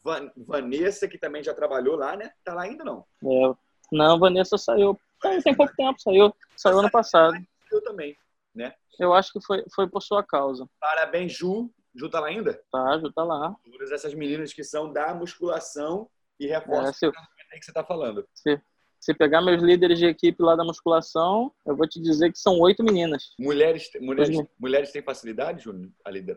Van, Vanessa, que também já trabalhou lá, né? Tá lá ainda não? É, não, Vanessa saiu. Tem pouco tempo, saiu. Saiu ano passado eu também, né? Eu acho que foi, foi por sua causa. Parabéns, Ju. Ju tá lá ainda? Tá, Ju tá lá. Todas essas meninas que são da musculação e reforço é, se... que você tá falando. Se, Se pegar meus líderes de equipe lá da musculação, eu vou te dizer que são oito meninas. Mulheres, mulheres, mulheres têm facilidade, Júnior,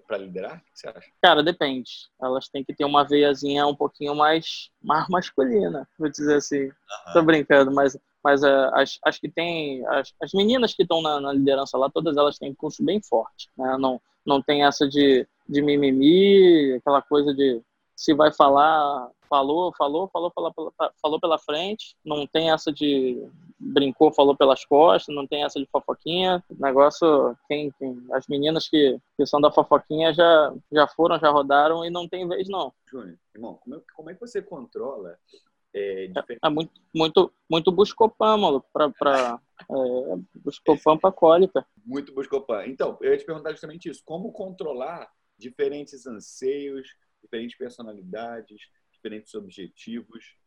para liderar? O que você acha? Cara, depende. Elas têm que ter uma veiazinha um pouquinho mais, mais masculina, vou dizer assim. Uhum. Tô brincando, mas mas uh, as, que tem as, as meninas que estão na, na, liderança lá todas elas têm curso bem forte né? não não tem essa de, de mimimi aquela coisa de se vai falar, falou, falou, falou, falou, falou pela frente, não tem essa de brincou, falou pelas costas, não tem essa de fofoquinha. Negócio, quem, quem, as meninas que, que são da fofoquinha já, já foram, já rodaram e não tem vez, não. Júnior, irmão, como é, como é que você controla é, é, é, muito, muito, muito buscopan, maluco, pra, pra, é, buscopan cólica. Muito buscopan. Então, eu ia te perguntar justamente isso. Como controlar diferentes anseios, diferentes personalidades, diferentes objetivos.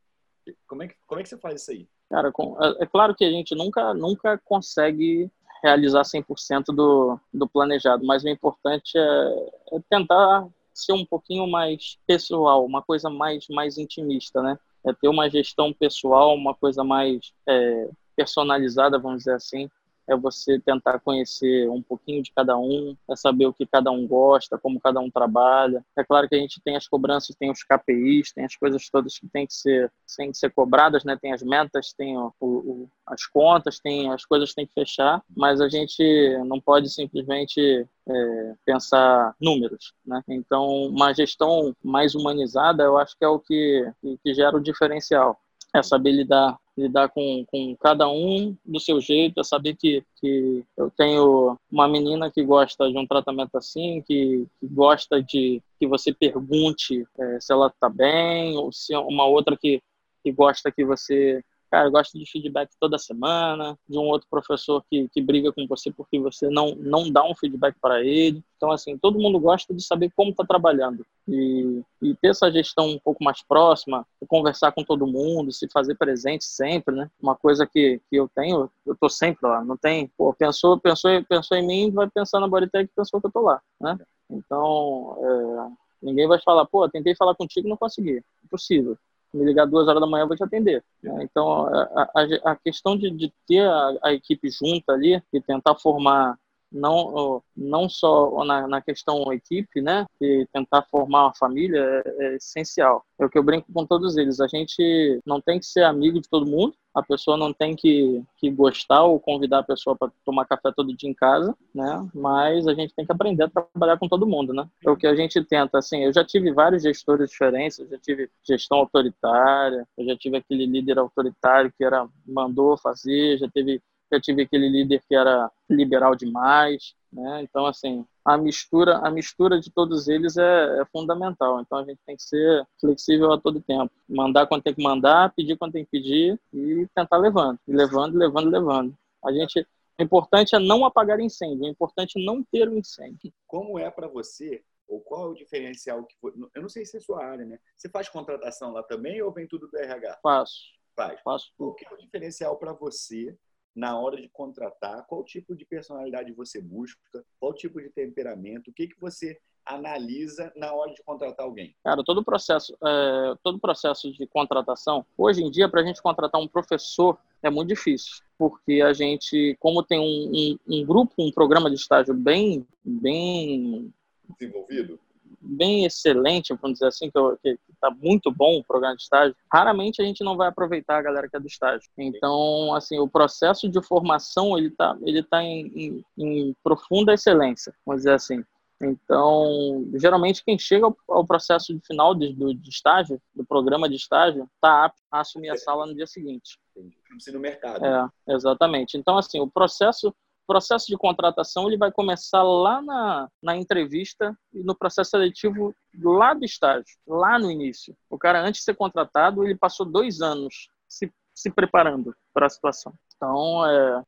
Como é que, como é que você faz isso aí? Cara, é, é claro que a gente nunca, nunca consegue realizar 100% do, do planejado, mas o importante é, é, tentar ser um pouquinho mais pessoal, uma coisa mais, mais intimista, né? É ter uma gestão pessoal, uma coisa mais é, personalizada, vamos dizer assim, é você tentar conhecer um pouquinho de cada um, é saber o que cada um gosta, como cada um trabalha. É claro que a gente tem as cobranças, tem os KPIs, tem as coisas todas que têm que ser, têm que ser cobradas, né? Tem as metas, tem o, o, as contas, tem as coisas que tem que fechar, mas a gente não pode simplesmente é, pensar números, né? Então, uma gestão mais humanizada, eu acho que é o que, que gera o diferencial é saber lidar lidar com, com cada um do seu jeito, é saber que, que eu tenho uma menina que gosta de um tratamento assim, que, que gosta de que você pergunte é, se ela está bem, ou se uma outra que, que gosta que você Cara, eu gosto de feedback toda semana, de um outro professor que, que briga com você porque você não, não dá um feedback para ele. Então, assim, todo mundo gosta de saber como está trabalhando. E, e ter essa gestão um pouco mais próxima, conversar com todo mundo, se fazer presente sempre, né? Uma coisa que, que eu tenho, eu tô sempre lá. Não tem, pô, pensou, pensou, pensou em mim, vai pensar na Bodytech pensou que eu tô lá, né? Então, é, ninguém vai falar, pô, tentei falar contigo não consegui. Impossível me ligar duas horas da manhã, eu vou te atender. Né? Então, a, a, a questão de, de ter a, a, equipe junta ali e tentar formar não não só na, na questão equipe, né, e tentar formar uma família é, é, essencial. É o que eu brinco com todos eles. A gente não tem que ser amigo de todo mundo. A pessoa não tem que, que gostar ou convidar a pessoa para tomar café todo dia em casa, né? Mas a gente tem que aprender a trabalhar com todo mundo, né? É o que a gente tenta. Assim, eu já tive vários gestores diferentes. Eu já tive gestão autoritária. Eu já tive aquele líder autoritário que era mandou fazer. Já teve já tive aquele líder que era liberal demais, né? Então, assim, a mistura, a mistura de todos eles é, é, fundamental. Então, a gente tem que ser flexível a todo tempo. Mandar quando tem que mandar, pedir quando tem que pedir e tentar levando, levando, levando, levando. A gente, o importante é não apagar incêndio. O importante é não ter o um incêndio. Como é para você ou qual é o diferencial que eu não sei se é sua área, né? Você faz contratação lá também ou vem tudo do RH? Faço. Faz. Faço. O que é o diferencial para você na hora de contratar, qual tipo de personalidade você busca, qual tipo de temperamento, o que, que você analisa na hora de contratar alguém? Cara, todo o processo, é, todo processo de contratação, hoje em dia, para a gente contratar um professor é muito difícil, porque a gente, como tem um, um, um grupo, um programa de estágio bem, bem desenvolvido, bem excelente, vamos dizer assim, que está muito bom o programa de estágio, raramente a gente não vai aproveitar a galera que é do estágio. Então, assim, o processo de formação, ele está ele tá em, em, em profunda excelência, vamos dizer assim. Então, geralmente quem chega ao, processo de final de, do, de estágio, do programa de estágio, está apto a assumir a sala no dia seguinte. Entendi. no mercado. É, exatamente. Então, assim, o processo processo de contratação ele vai começar lá na, na entrevista e no processo seletivo lá do estágio, lá no início. O cara, antes de ser contratado, ele passou dois anos se, se preparando para a situação. Então, é,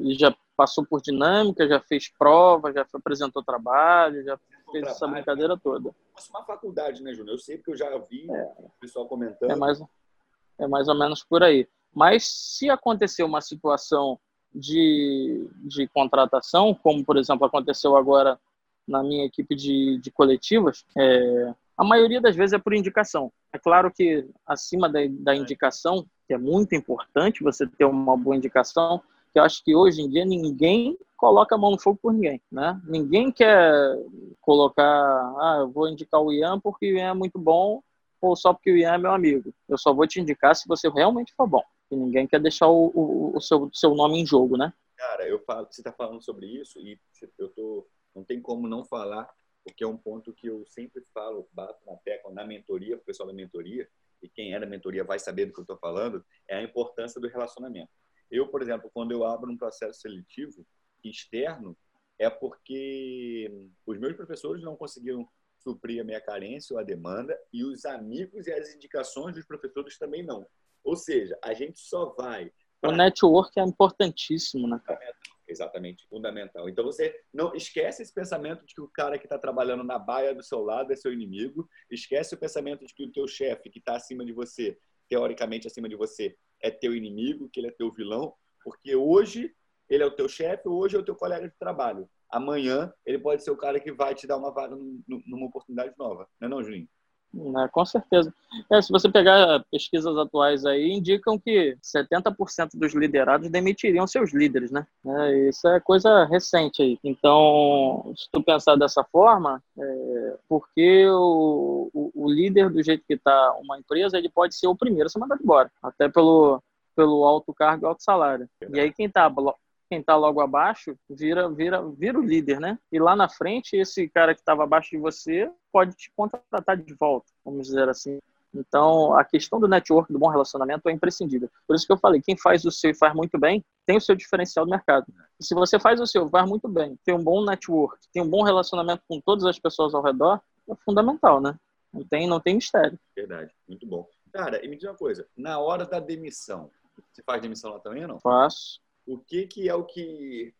ele já passou por dinâmica, já fez prova, já apresentou trabalho, já fez essa brincadeira toda. Uma faculdade, né, Júnior? Eu sei que eu já vi é, o pessoal comentando. É mais, é mais ou menos por aí. Mas se acontecer uma situação de, de contratação, como por exemplo aconteceu agora na minha equipe de, de coletivas, é, a maioria das vezes é por indicação. É claro que acima da, da indicação, que é muito importante você ter uma boa indicação, que eu acho que hoje em dia ninguém coloca a mão no fogo por ninguém, né? Ninguém quer colocar, ah, eu vou indicar o Ian porque o Ian é muito bom ou só porque o Ian é meu amigo. Eu só vou te indicar se você realmente for bom. E ninguém quer deixar o, o, o seu, seu nome em jogo, né? Cara, eu falo, você está falando sobre isso e eu tô, não tem como não falar, porque é um ponto que eu sempre falo, bato na tecla na mentoria, o pessoal da mentoria, e quem é da mentoria vai saber do que eu estou falando, é a importância do relacionamento. Eu, por exemplo, quando eu abro um processo seletivo externo, é porque os meus professores não conseguiram suprir a minha carência ou a demanda e os amigos e as indicações dos professores também não. Ou seja, a gente só vai. O network é importantíssimo, né? Exatamente, fundamental. Então você não esquece esse pensamento de que o cara que está trabalhando na baia do seu lado é seu inimigo, esquece o pensamento de que o teu chefe que está acima de você, teoricamente acima de você, é teu inimigo, que ele é teu vilão, porque hoje ele é o teu chefe, hoje é o teu colega de trabalho. Amanhã ele pode ser o cara que vai te dar uma vaga numa oportunidade nova. Não é não, Juninho? É, com certeza. É, se você pegar pesquisas atuais aí, indicam que 70% dos liderados demitiriam seus líderes, né? É, isso é coisa recente aí. Então, se tu pensar dessa forma, é, porque o, o, o, líder, do jeito que está uma empresa, ele pode ser o primeiro a ser mandado embora, até pelo, pelo alto cargo e alto salário. E aí quem está quem está logo abaixo vira, vira, vira o líder, né? E lá na frente, esse cara que estava abaixo de você pode te contratar de volta, vamos dizer assim. Então, a questão do network, do bom relacionamento, é imprescindível. Por isso que eu falei, quem faz o seu e faz muito bem, tem o seu diferencial do mercado. E se você faz o seu, faz muito bem, tem um bom network, tem um bom relacionamento com todas as pessoas ao redor, é fundamental, né? Não tem, não tem mistério. Verdade, muito bom. Cara, e me diz uma coisa, na hora da demissão, você faz demissão lá também ou não? Faço o que, que é o que.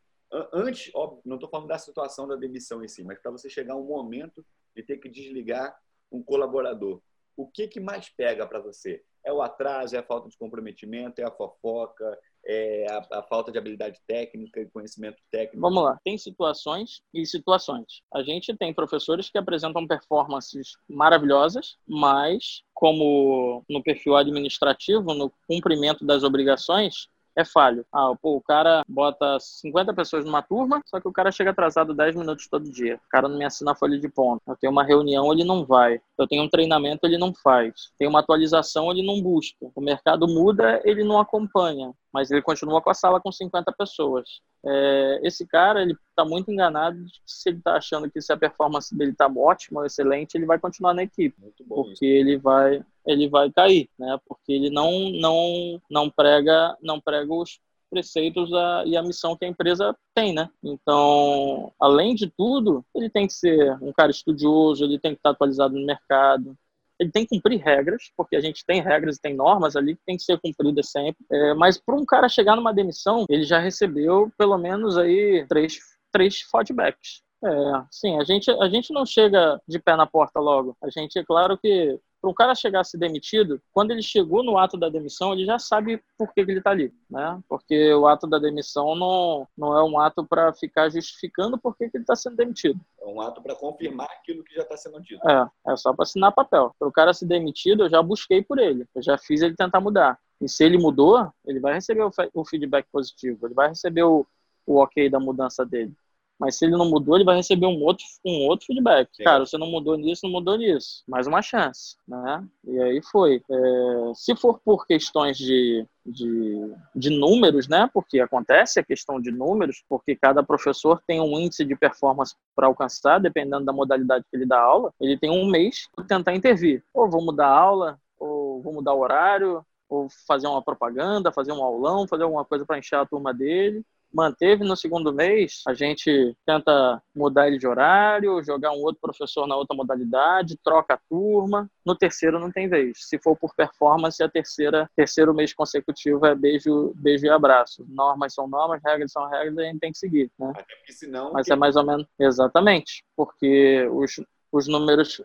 Antes, óbvio, não estou falando da situação da demissão em si, mas para você chegar a um momento de ter que desligar um colaborador, o que, que mais pega para você? É o atraso, é a falta de comprometimento, é a fofoca, é a, a, falta de habilidade técnica e conhecimento técnico? Vamos lá. Tem situações e situações. A gente tem professores que apresentam performances maravilhosas, mas como no perfil administrativo, no cumprimento das obrigações, é falho. Ah, pô, o cara bota 50 pessoas numa turma, só que o cara chega atrasado 10 minutos todo dia. O cara não me assina a folha de ponto. Eu tenho uma reunião, ele não vai. Eu tenho um treinamento, ele não faz. Tem uma atualização, ele não busca. O mercado muda, ele não acompanha mas ele continua com a sala com 50 pessoas. É, esse cara, ele está muito enganado se ele está achando que se a performance dele está ótima, excelente, ele vai continuar na equipe, porque isso. ele vai, ele vai cair, né? Porque ele não, não, não prega, não prega os preceitos a, e a missão que a empresa tem, né? Então, além de tudo, ele tem que ser um cara estudioso, ele tem que estar atualizado no mercado, ele tem que cumprir regras, porque a gente tem regras e tem normas ali que tem que ser cumpridas sempre. É, mas para um cara chegar numa demissão, ele já recebeu pelo menos aí três, três feedbacks. É, sim, a gente, a gente não chega de pé na porta logo. A gente, é claro que para um cara chegar a ser demitido, quando ele chegou no ato da demissão, ele já sabe por que, que ele está ali, né? Porque o ato da demissão não, não é um ato para ficar justificando por que, que ele está sendo demitido. É um ato para confirmar aquilo que já está sendo dito. É, é só para assinar papel. Para o cara ser demitido, eu já busquei por ele, eu já fiz ele tentar mudar. E se ele mudou, ele vai receber o, feedback positivo, ele vai receber o, o ok da mudança dele. Mas se ele não mudou, ele vai receber um outro, um outro feedback. Sim. Cara, você não mudou nisso, não mudou nisso. Mais uma chance, né? E aí foi. É, se for por questões de, de, de números, né? Porque acontece a questão de números, porque cada professor tem um índice de performance para alcançar, dependendo da modalidade que ele dá aula. Ele tem um mês para tentar intervir. Ou vou mudar a aula, ou vou mudar o horário, ou fazer uma propaganda, fazer um aulão, fazer alguma coisa para encher a turma dele manteve no segundo mês, a gente tenta mudar ele de horário, jogar um outro professor na outra modalidade, troca a turma. No terceiro não tem vez. Se for por performance, a terceira, terceiro mês consecutivo é beijo, beijo e abraço. Normas são normas, regras são regras, a gente tem que seguir. Né? Senão, Mas é mais ou menos exatamente, porque os os números,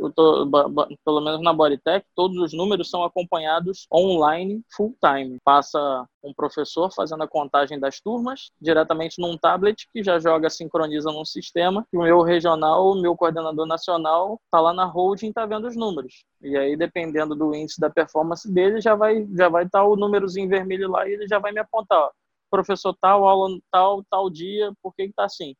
pelo menos na Bodytech, todos os números são acompanhados online full time. Passa um professor fazendo a contagem das turmas diretamente num tablet que já joga, sincroniza num sistema. O meu regional, o meu coordenador nacional, está lá na holding está vendo os números. E aí, dependendo do índice da performance dele, já vai já vai estar tá o númerozinho vermelho lá e ele já vai me apontar. Ó, professor tal, aula tal, tal dia, por que está assim?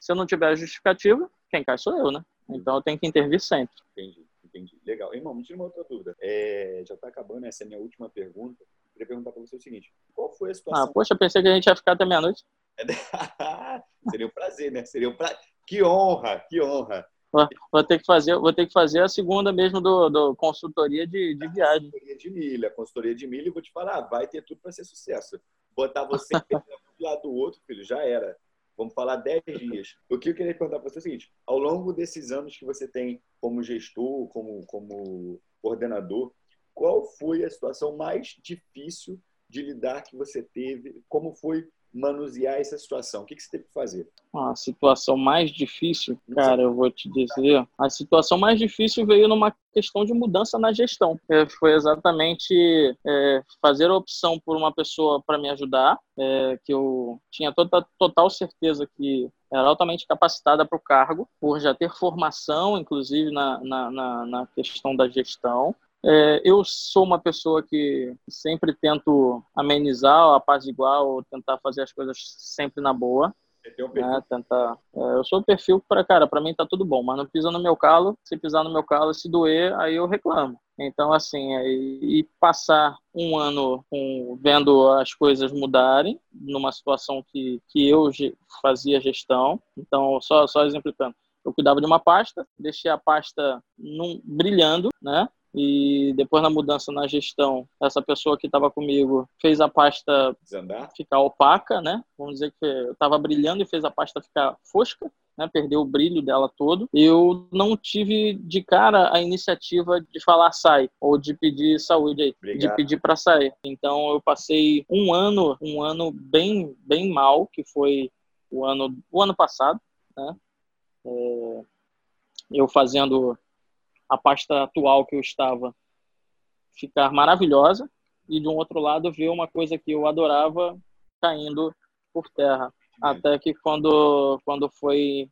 Se eu não tiver justificativa, quem cai sou eu, né? Então eu tenho que intervir sempre. Entendi, entendi. Legal. Irmão, me tira uma outra dúvida. É, já está acabando, essa é a minha última pergunta. Eu queria perguntar para você o seguinte: qual foi a situação. Ah, poxa, pensei que a gente ia ficar até meia-noite. [LAUGHS] Seria um prazer, né? Seria um prazer. Que honra, que honra. Vou ter que fazer, vou ter que fazer a segunda mesmo do, do consultoria de, de viagem. Consultoria de milha, consultoria de milha, e vou te falar, vai ter tudo para ser sucesso. Botar você [LAUGHS] um lado do outro, filho, já era. Vamos falar 10 dias. O que eu queria perguntar para você é o seguinte: ao longo desses anos que você tem como gestor, como, como coordenador, qual foi a situação mais difícil de lidar que você teve? Como foi manusear essa situação? O que, você teve que fazer? A situação mais difícil, cara, eu vou te dizer, a situação mais difícil veio numa questão de mudança na gestão. É, foi exatamente é, fazer a opção por uma pessoa para me ajudar, é, que eu tinha toda, total certeza que era altamente capacitada para o cargo, por já ter formação, inclusive, na, na, na, na questão da gestão. É, eu sou uma pessoa que sempre tento amenizar, apaziguar ou tentar fazer as coisas sempre na boa. Né, tentar, é, eu sou o perfil para cara, para mim tá tudo bom, mas não pisa no meu calo. Se pisar no meu calo, se doer, aí eu reclamo. Então, assim, é, e passar um ano vendo as coisas mudarem numa situação que, que eu fazia gestão. Então, só, só exemplificando, eu cuidava de uma pasta, deixei a pasta num, brilhando, né? E depois na mudança na gestão, essa pessoa que estava comigo fez a pasta Desandar. ficar opaca, né? Vamos dizer que estava brilhando e fez a pasta ficar fosca. Né, perdeu o brilho dela todo. Eu não tive de cara a iniciativa de falar sai ou de pedir saúde aí, Obrigado. de pedir para sair. Então eu passei um ano, um ano bem, bem mal, que foi o ano, o ano passado, né? É, eu fazendo a pasta atual que eu estava ficar maravilhosa e de um outro lado ver uma coisa que eu adorava caindo por terra. Até que quando, quando foi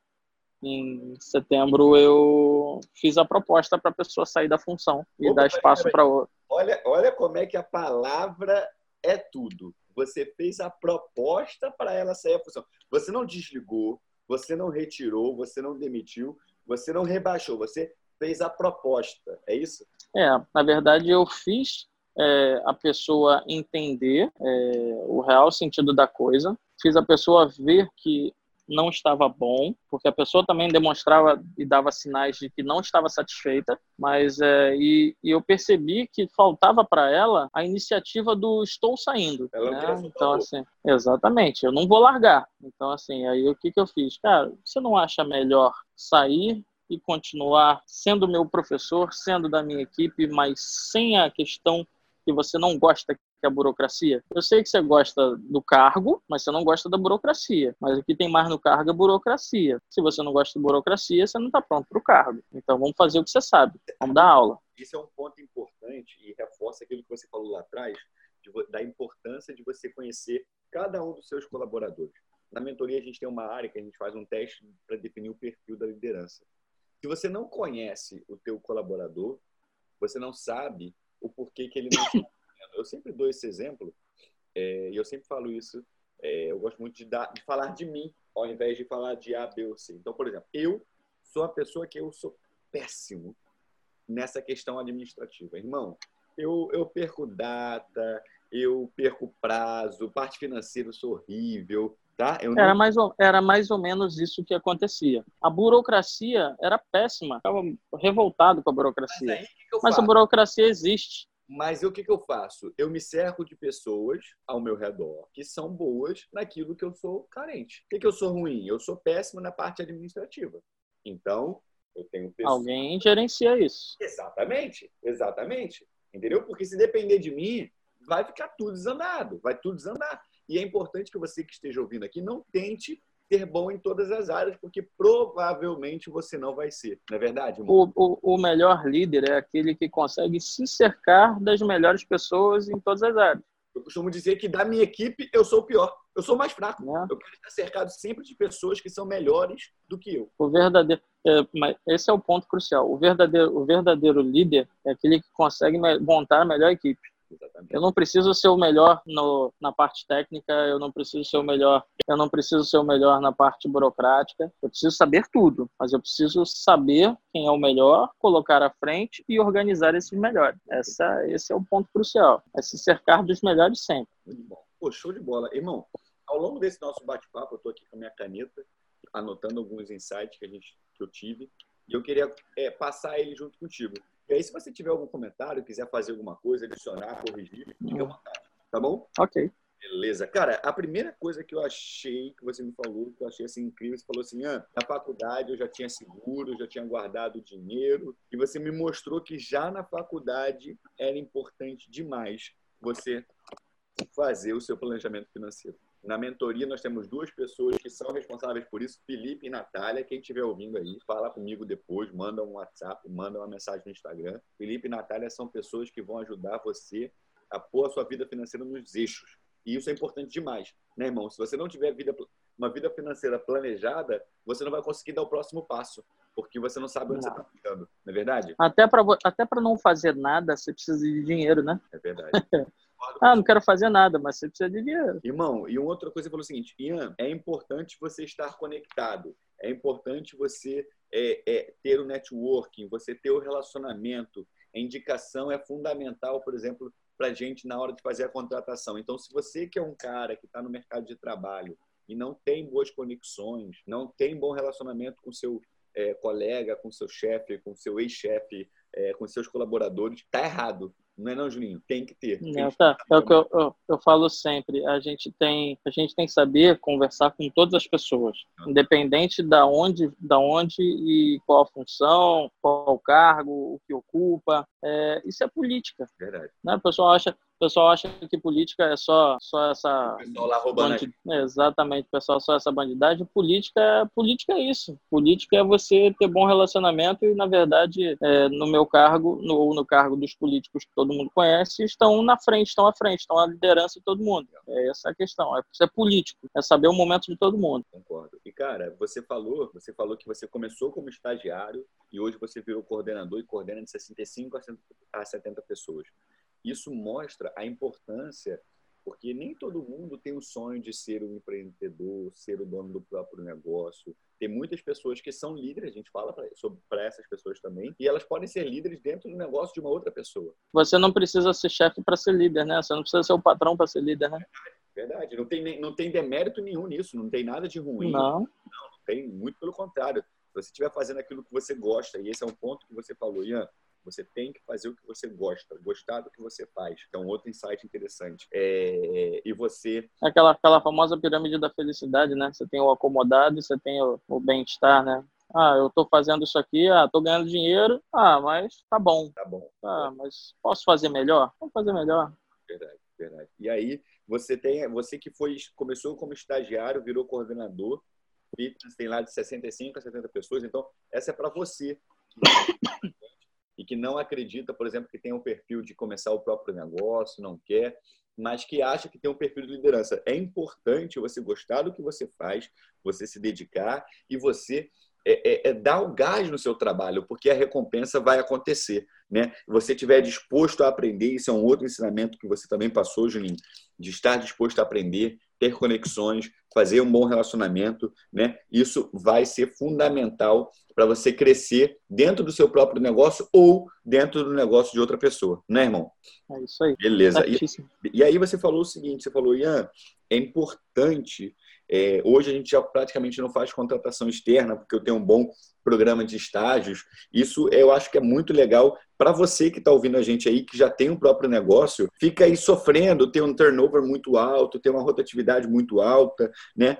em setembro eu fiz a proposta para a pessoa sair da função e Opa, dar espaço para outra. Olha, olha como é que a palavra é tudo. Você fez a proposta para ela sair da função. Você não desligou, você não retirou, você não demitiu, você não rebaixou, você fez a proposta, é isso? É, na verdade eu fiz é, a pessoa entender é, o real sentido da coisa, fiz a pessoa ver que não estava bom, porque a pessoa também demonstrava e dava sinais de que não estava satisfeita, mas é, e, e, eu percebi que faltava para ela a iniciativa do estou saindo. Né? Então assim, exatamente, eu não vou largar. Então assim, aí o que que eu fiz, cara? Você não acha melhor sair e continuar sendo meu professor, sendo da minha equipe, mas sem a questão que você não gosta que é a burocracia. Eu sei que você gosta do cargo, mas você não gosta da burocracia. Mas o que tem mais no cargo é burocracia. Se você não gosta de burocracia, você não está pronto para o cargo. Então vamos fazer o que você sabe. Vamos dar aula. Isso é um ponto importante e reforça aquilo que você falou lá atrás, de, da importância de você conhecer cada um dos seus colaboradores. Na mentoria a gente tem uma área que a gente faz um teste para definir o perfil da liderança. Se você não conhece o teu colaborador, você não sabe o porquê que ele não [LAUGHS] está Eu sempre dou esse exemplo, é, e eu sempre falo isso, é, eu gosto muito de, dar, de falar de mim, ao invés de falar de A, B ou C. Então, por exemplo, eu sou uma pessoa que eu sou péssimo nessa questão administrativa. Irmão, eu, eu perco data, eu perco prazo, parte financeira eu sou horrível, Tá? Não... era, mais ou, era mais ou menos isso que acontecia. A burocracia era péssima, estava revoltado com a burocracia. Mas, Mas a burocracia existe. Mas o que, que eu faço? Eu me cerco de pessoas ao meu redor que são boas naquilo que eu sou carente. O que, que eu sou ruim? Eu sou péssimo na parte administrativa. Então, eu tenho pessoas... Alguém gerencia isso. Exatamente, exatamente. Entendeu? Porque se depender de mim, vai ficar tudo desandado, vai tudo desandar. E é importante que você que esteja ouvindo aqui não tente ser bom em todas as áreas, porque provavelmente você não vai ser, não é verdade? O, o, o, melhor líder é aquele que consegue se cercar das melhores pessoas em todas as áreas. Eu costumo dizer que da minha equipe eu sou o pior. Eu sou mais fraco. É. Eu quero estar cercado sempre de pessoas que são melhores do que eu. O verdadeiro, é, mas esse é o ponto crucial. O verdadeiro, o verdadeiro líder é aquele que consegue montar a melhor equipe. Exatamente. Eu não preciso ser o melhor no, na parte técnica, eu não preciso ser o melhor, eu não preciso ser o melhor na parte burocrática. Eu preciso saber tudo, mas eu preciso saber quem é o melhor, colocar à frente e organizar esses melhores. Essa, esse é o ponto crucial. É se cercar dos melhores sempre. Muito bom. Pô, show de bola. Irmão, ao longo desse nosso bate-papo, eu estou aqui com a minha caneta, anotando alguns insights que, a gente, que eu tive, e eu queria é, passar ele junto contigo. E aí, se você tiver algum comentário, quiser fazer alguma coisa, adicionar, corrigir, fica à vontade. Tá bom? Ok. Beleza. Cara, a primeira coisa que eu achei, que você me falou, que eu achei assim incrível, você falou assim, ah, na faculdade eu já tinha seguro, já tinha guardado dinheiro, e você me mostrou que já na faculdade era importante demais você fazer o seu planejamento financeiro. Na mentoria, nós temos duas pessoas que são responsáveis por isso, Felipe e Natália. Quem estiver ouvindo aí, fala comigo depois, manda um WhatsApp, manda uma mensagem no Instagram. Felipe e Natália são pessoas que vão ajudar você a pôr a sua vida financeira nos eixos. E isso é importante demais, né, irmão? Se você não tiver vida, uma vida financeira planejada, você não vai conseguir dar o próximo passo, porque você não sabe onde não. você está ficando, não é verdade? Até para até não fazer nada, você precisa de dinheiro, né? É verdade. [LAUGHS] Ah, não quero fazer nada, mas você precisa de dinheiro. Irmão, e uma outra coisa, você falou o seguinte, Ian, é importante você estar conectado, é importante você é, é, ter o networking, você ter o relacionamento. A indicação é fundamental, por exemplo, para a gente na hora de fazer a contratação. Então, se você que é um cara que está no mercado de trabalho e não tem boas conexões, não tem bom relacionamento com seu é, colega, com seu chefe, com seu ex-chefe, é, com seus colaboradores, tá errado. Não é não, Juninho? Tem que ter. Não, tá. É o que eu, eu, eu, falo sempre. A gente tem a gente tem que saber conversar com todas as pessoas, ah. independente da onde, da onde e qual a função, qual o cargo, o que ocupa. É, isso é política. Verdade. Né? O pessoal acha o pessoal acha que política é só, só essa. O pessoal lá roubando. Exatamente, pessoal, só essa bandidagem. Política, política é isso. Política é você ter bom relacionamento e, na verdade, é, no meu cargo, no, ou no cargo dos políticos que todo mundo conhece, estão na frente, estão à frente, estão à liderança de todo mundo. É essa a questão. É ser político, é saber o momento de todo mundo. Concordo. E, cara, você falou, você falou que você começou como estagiário e hoje você virou coordenador e coordena de 65 a 70 pessoas. Isso mostra a importância, porque nem todo mundo tem o sonho de ser um empreendedor, ser o dono do próprio negócio. Tem muitas pessoas que são líderes, a gente fala para essas pessoas também, e elas podem ser líderes dentro do negócio de uma outra pessoa. Você não precisa ser chefe para ser líder, né? Você não precisa ser o patrão para ser líder, né? Verdade. Não tem, não tem demérito nenhum nisso, não tem nada de ruim. Não. Não, não tem, muito pelo contrário. Se você estiver fazendo aquilo que você gosta, e esse é um ponto que você falou, Ian, você tem que fazer o que você gosta, gostar do que você faz. Então, outro insight interessante. É... E você. Aquela, aquela famosa pirâmide da felicidade, né? Você tem o acomodado e você tem o, o bem-estar, né? Ah, eu estou fazendo isso aqui, ah, tô ganhando dinheiro, ah, mas tá bom. Tá bom. Ah, mas posso fazer melhor? Vamos fazer melhor. Verdade, verdade. E aí, você tem, você que foi, começou como estagiário, virou coordenador, fitness, tem lá de 65 a 70 pessoas, então essa é para você [COUGHS] e que não acredita, por exemplo, que tem um perfil de começar o próprio negócio, não quer, mas que acha que tem um perfil de liderança. É importante você gostar do que você faz, você se dedicar e você é, é, é dar o gás no seu trabalho, porque a recompensa vai acontecer. Né? Você estiver disposto a aprender, isso é um outro ensinamento que você também passou, Juninho, de estar disposto a aprender, ter conexões, fazer um bom relacionamento, né? Isso vai ser fundamental para você crescer dentro do seu próprio negócio ou dentro do negócio de outra pessoa, né, irmão? É isso aí. Beleza. E, e, aí você falou o seguinte, você falou, Ian, é importante é, hoje a gente já praticamente não faz contratação externa, porque eu tenho um bom programa de estágios. Isso eu acho que é muito legal para você que está ouvindo a gente aí, que já tem um próprio negócio, fica aí sofrendo, tem um turnover muito alto, tem uma rotatividade muito alta, né?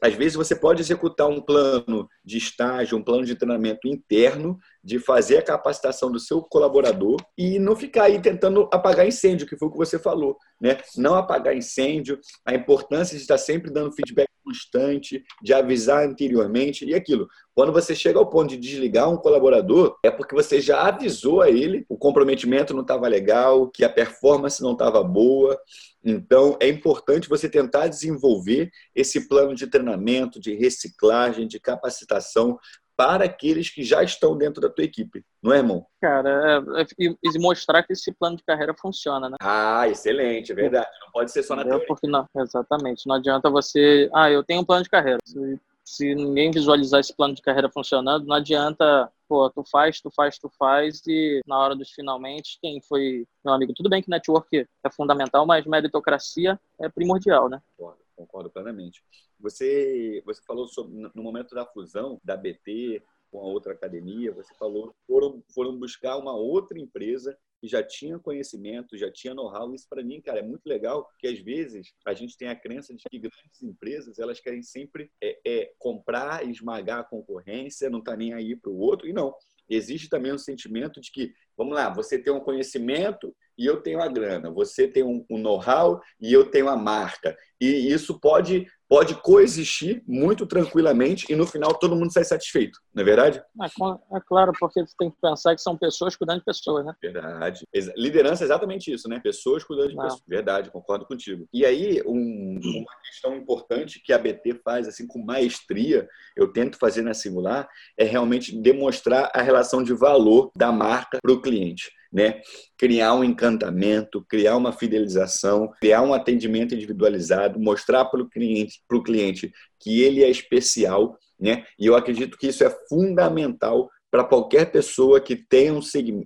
Às vezes você pode executar um plano de estágio, um plano de treinamento interno, de fazer a capacitação do seu colaborador e não ficar aí tentando apagar incêndio, que foi o que você falou, né? Não apagar incêndio, a importância de estar sempre dando feedback constante, de avisar anteriormente e aquilo. Quando você chega ao ponto de desligar um colaborador, é porque você já avisou a ele o comprometimento não estava legal, que a performance não estava boa. Então, é importante você tentar desenvolver esse plano de treinamento, de reciclagem, de capacitação para aqueles que já estão dentro da tua equipe, não é, irmão? Cara, é, é, e mostrar que esse plano de carreira funciona, né? Ah, excelente, é verdade. Não pode ser só na teoria. Porque não, exatamente. Não adianta você, ah, eu tenho um plano de carreira. Se, se ninguém visualizar esse plano de carreira funcionando, não adianta pô, tu faz, tu faz, tu faz, e na hora dos finalmente, quem foi meu amigo? Tudo bem que network é fundamental, mas meritocracia é primordial, né? Concordo, concordo plenamente. Você, você falou sobre, no momento da fusão da BT com a outra academia, você falou foram, foram buscar uma outra empresa que já tinha conhecimento, já tinha know-how. Isso para mim, cara, é muito legal, porque às vezes a gente tem a crença de que grandes empresas elas querem sempre é, é comprar, esmagar a concorrência, não tá nem aí para o outro. E não, existe também um sentimento de que, vamos lá, você tem um conhecimento e eu tenho a grana, você tem um, um know-how e eu tenho a marca. E isso pode pode coexistir muito tranquilamente e no final todo mundo sai satisfeito, não é verdade? É, é claro, porque você tem que pensar que são pessoas cuidando de pessoas, né? Verdade. Liderança é exatamente isso, né? Pessoas cuidando de não. pessoas. Verdade, concordo contigo. E aí, um, uma questão importante que a BT faz assim com maestria, eu tento fazer na singular, é realmente demonstrar a relação de valor da marca para o cliente né? Criar um encantamento, criar uma fidelização, criar um atendimento individualizado, mostrar para o cliente, cliente que ele é especial, né? E eu acredito que isso é fundamental para qualquer pessoa que tenha um,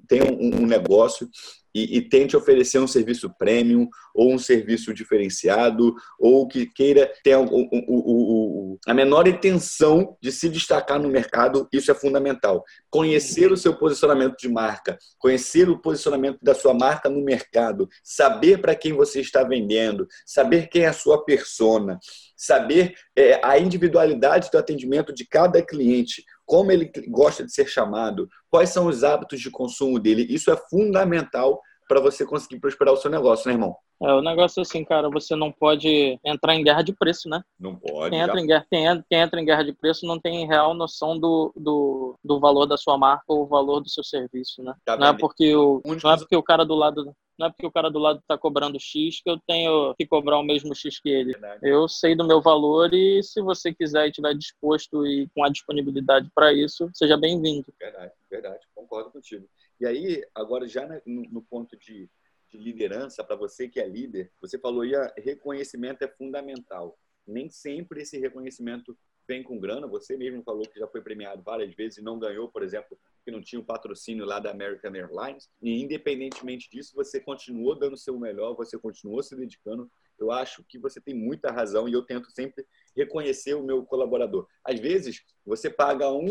tenha um negócio e, e, tente oferecer um serviço premium ou um serviço diferenciado ou que queira ter o, o, o, a menor intenção de se destacar no mercado, isso é fundamental. Conhecer o seu posicionamento de marca, conhecer o posicionamento da sua marca no mercado, saber para quem você está vendendo, saber quem é a sua persona, saber é, a individualidade do atendimento de cada cliente, como ele gosta de ser chamado, quais são os hábitos de consumo dele. Isso é fundamental para você conseguir prosperar o seu negócio, né, irmão? É, o negócio é assim, cara, você não pode entrar em guerra de preço, né? Não pode. Quem entra, em guerra, quem, entra, quem entra em guerra de preço não tem real noção do, do, do valor da sua marca ou o valor do seu serviço, né? Tá não, é porque o, não é porque o cara do lado não é porque o cara do lado está cobrando X que eu tenho que cobrar o mesmo X que ele. Verdade. Eu sei do meu valor e se você quiser e estiver disposto e com a disponibilidade para isso, seja bem-vindo. Verdade, verdade, concordo contigo. E aí, agora já no ponto de, de liderança, para você que é líder, você falou aí, reconhecimento é fundamental. Nem sempre esse reconhecimento vem com grana. Você mesmo falou que já foi premiado várias vezes e não ganhou, por exemplo, que não tinha um patrocínio lá da American Airlines. E independentemente disso, você continuou dando o seu melhor, você continuou se dedicando. Eu acho que você tem muita razão e eu tento sempre reconhecer o meu colaborador. Às vezes, você paga um,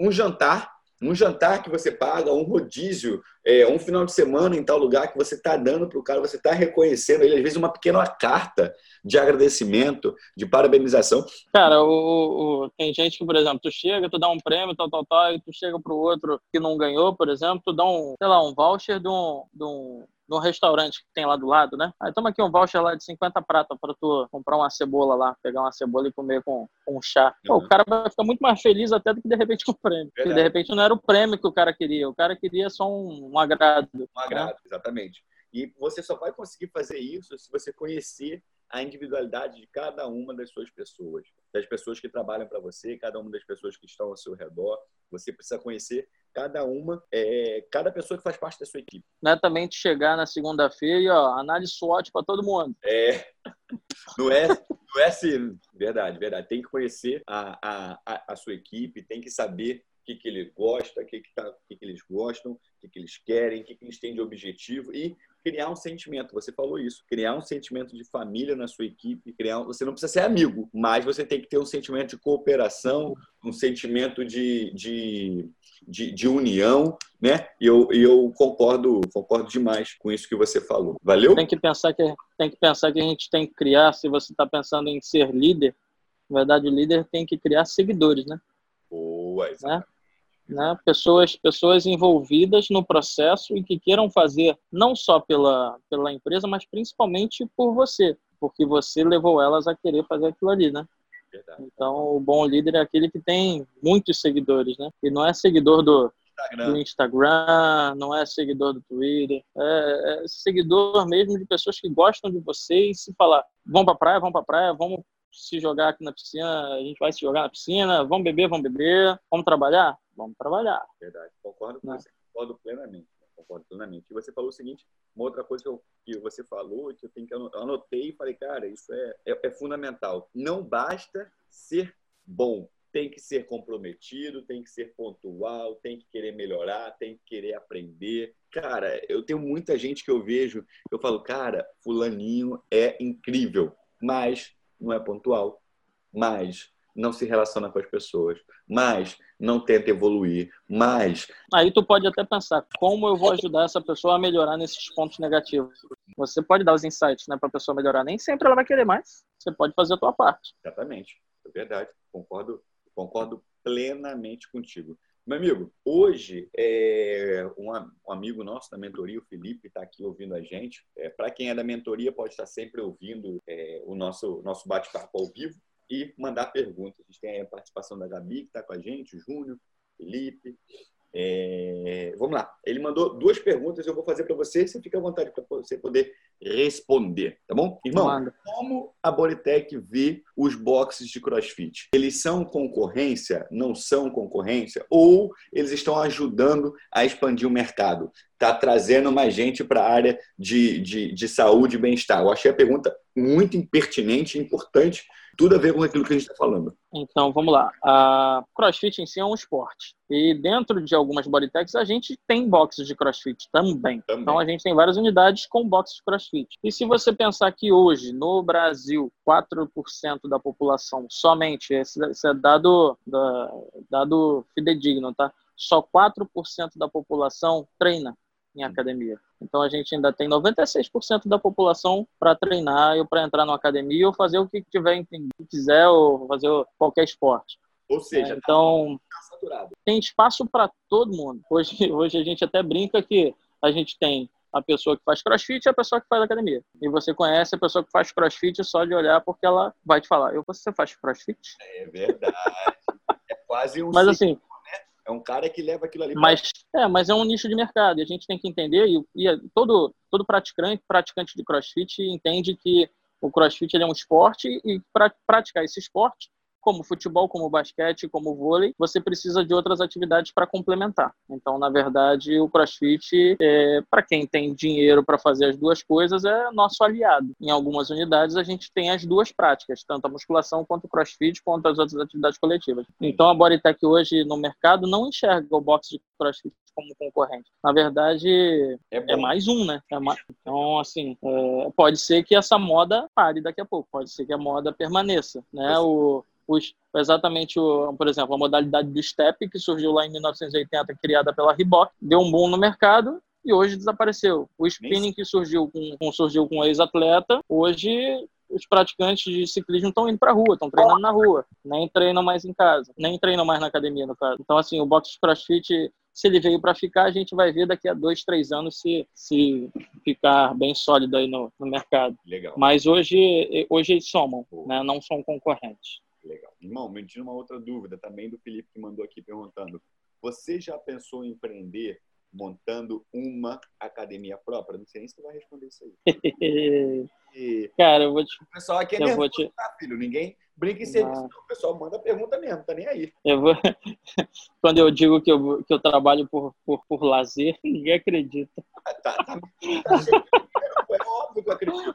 um jantar um jantar que você paga, um rodízio, é, um final de semana em tal lugar que você está dando para o cara, você está reconhecendo ele, às vezes uma pequena carta de agradecimento, de parabenização. Cara, o, o, tem gente que, por exemplo, tu chega, tu dá um prêmio, tal, tal, tal, e tu chega para o outro que não ganhou, por exemplo, tu dá um, sei lá, um voucher de um, de um no restaurante que tem lá do lado, né? Aí toma aqui um voucher lá de 50 prata para tu comprar uma cebola lá, pegar uma cebola e comer com, com um chá. Pô, uhum. o cara vai ficar muito mais feliz até do que de repente com o prêmio. Verdade. Porque de repente não era o prêmio que o cara queria, o cara queria só um, um agrado. Um agrado, né? exatamente. E você só vai conseguir fazer isso se você conhecer a individualidade de cada uma das suas pessoas, das pessoas que trabalham para você, cada uma das pessoas que estão ao seu redor. Você precisa conhecer cada uma, é, cada pessoa que faz parte da sua equipe. Não é também de chegar na segunda-feira e ó, análise SWOT para todo mundo. É, [LAUGHS] não é, não é assim, verdade, verdade. Tem que conhecer a, a, a sua equipe, tem que saber o que, que ele gosta, o que, que, tá, que, que eles gostam, o que, que eles querem, o que, que eles têm de objetivo e criar um sentimento. Você falou isso, criar um sentimento de família na sua equipe. Criar, você não precisa ser amigo, mas você tem que ter um sentimento de cooperação, um sentimento de, de, de, de união, né? E eu, eu concordo, concordo demais com isso que você falou. Valeu? Tem que pensar que tem que pensar que a gente tem que criar. Se você está pensando em ser líder, na verdade o líder tem que criar seguidores, né? Boa, né? exatamente. Né? Né? pessoas, pessoas envolvidas no processo e que queiram fazer não só pela, pela empresa, mas principalmente por você, porque você levou elas a querer fazer aquilo ali, né? Verdade. Então, o bom líder é aquele que tem muitos seguidores, né? E não é seguidor do, Instagram. do Instagram, não é seguidor do Twitter, é, é, seguidor mesmo de pessoas que gostam de você e se falar, vamos pra praia, vamos pra praia, vamos se jogar aqui na piscina, a gente vai se jogar na piscina, vamos beber, vamos beber, vamos trabalhar, vamos trabalhar. Verdade, concordo com né? você, concordo plenamente, concordo plenamente. E você falou o seguinte, uma outra coisa que, eu, que você falou, que eu tenho que anotei e falei, cara, isso é, é, é fundamental. Não basta ser bom, tem que ser comprometido, tem que ser pontual, tem que querer melhorar, tem que querer aprender. Cara, eu tenho muita gente que eu vejo, eu falo, cara, fulaninho é incrível, mas não é pontual, mas não se relaciona com as pessoas, mas não tenta evoluir, mas aí tu pode até pensar como eu vou ajudar essa pessoa a melhorar nesses pontos negativos. Você pode dar os insights, né, para a pessoa melhorar. Nem sempre ela vai querer mais. Você pode fazer a tua parte. Exatamente, é verdade. Concordo, concordo plenamente contigo. Meu amigo, hoje é, um, um, amigo nosso da mentoria, o Felipe, está aqui ouvindo a gente. É, Para quem é da mentoria, pode estar sempre ouvindo é, o nosso, nosso bate-papo ao vivo e mandar perguntas. A gente tem a participação da Gabi, que está com a gente, o Júnior, Felipe, é... Vamos lá. Ele mandou duas perguntas, eu vou fazer para você. Você fica à vontade para você poder responder, tá bom? Irmão, Manda. como a Bodytech vê os boxes de CrossFit? Eles são concorrência? Não são concorrência? Ou eles estão ajudando a expandir o mercado? Está trazendo mais gente para a área de, de, de saúde e bem-estar? Eu achei a pergunta muito impertinente e importante tudo a ver com aquilo que a gente está falando. Então, vamos lá. A CrossFit em si é um esporte. E dentro de algumas bodytechs, a gente tem boxes de CrossFit também. também. Então, a gente tem várias unidades com boxes de CrossFit. E se você pensar que hoje, no Brasil, 4% da população somente, esse, esse é dado, dado fidedigno, tá? Só 4% da população treina em academia. Então a gente ainda tem 96% da população para treinar ou para entrar na academia ou fazer o que tiver que quiser ou fazer qualquer esporte. Ou seja, é, então tá tem espaço para todo mundo. Hoje, [LAUGHS] hoje a gente até brinca que a gente tem a pessoa que faz crossfit e a pessoa que faz academia. E você conhece a pessoa que faz crossfit só de olhar porque ela vai te falar: Eu, você faz crossfit? É verdade. É quase um. Mas assim, é um cara que leva aquilo ali. Mas é, mas é um nicho de mercado. E a gente tem que entender e, e todo todo praticante praticante de CrossFit entende que o CrossFit é um esporte e para praticar esse esporte como futebol, como basquete, como vôlei, você precisa de outras atividades para complementar. Então, na verdade, o CrossFit, é, para quem tem dinheiro para fazer as duas coisas, é nosso aliado. Em algumas unidades, a gente tem as duas práticas, tanto a musculação quanto o CrossFit, quanto as outras atividades coletivas. Então, a Bodytech hoje no mercado não enxerga o boxe de CrossFit como concorrente. Na verdade, é, é mais um, né? É mais... Então, assim, é... pode ser que essa moda pare daqui a pouco, pode ser que a moda permaneça, né? O, os, exatamente, o, por exemplo, a modalidade do step, que surgiu lá em 1980, criada pela Reebok, deu um boom no mercado e hoje desapareceu. O spinning que surgiu com, com surgiu com ex-atleta, hoje os praticantes de ciclismo estão indo para a rua, estão treinando na rua, nem treinam mais em casa, nem treinam mais na academia, no caso. Então, assim, o boxe crossfit, se ele veio para ficar, a gente vai ver daqui a dois, três anos se, se ficar bem sólido aí no, no mercado. Legal. Mas hoje, hoje eles somam, né? não são concorrentes. Legal. Irmão, me tira uma outra dúvida também do Felipe que mandou aqui perguntando. Você já pensou em empreender montando uma academia própria? Não sei nem se você vai responder isso aí. e... Cara, eu vou te... O pessoal aqui é eu nervoso, te... tá, filho? Ninguém brinca em serviço, não. O pessoal manda pergunta mesmo, tá nem aí. Eu vou... Quando eu digo que eu, que eu trabalho por, por, por lazer, ninguém acredita. Ah, tá, tá, tá é óbvio que eu acredito.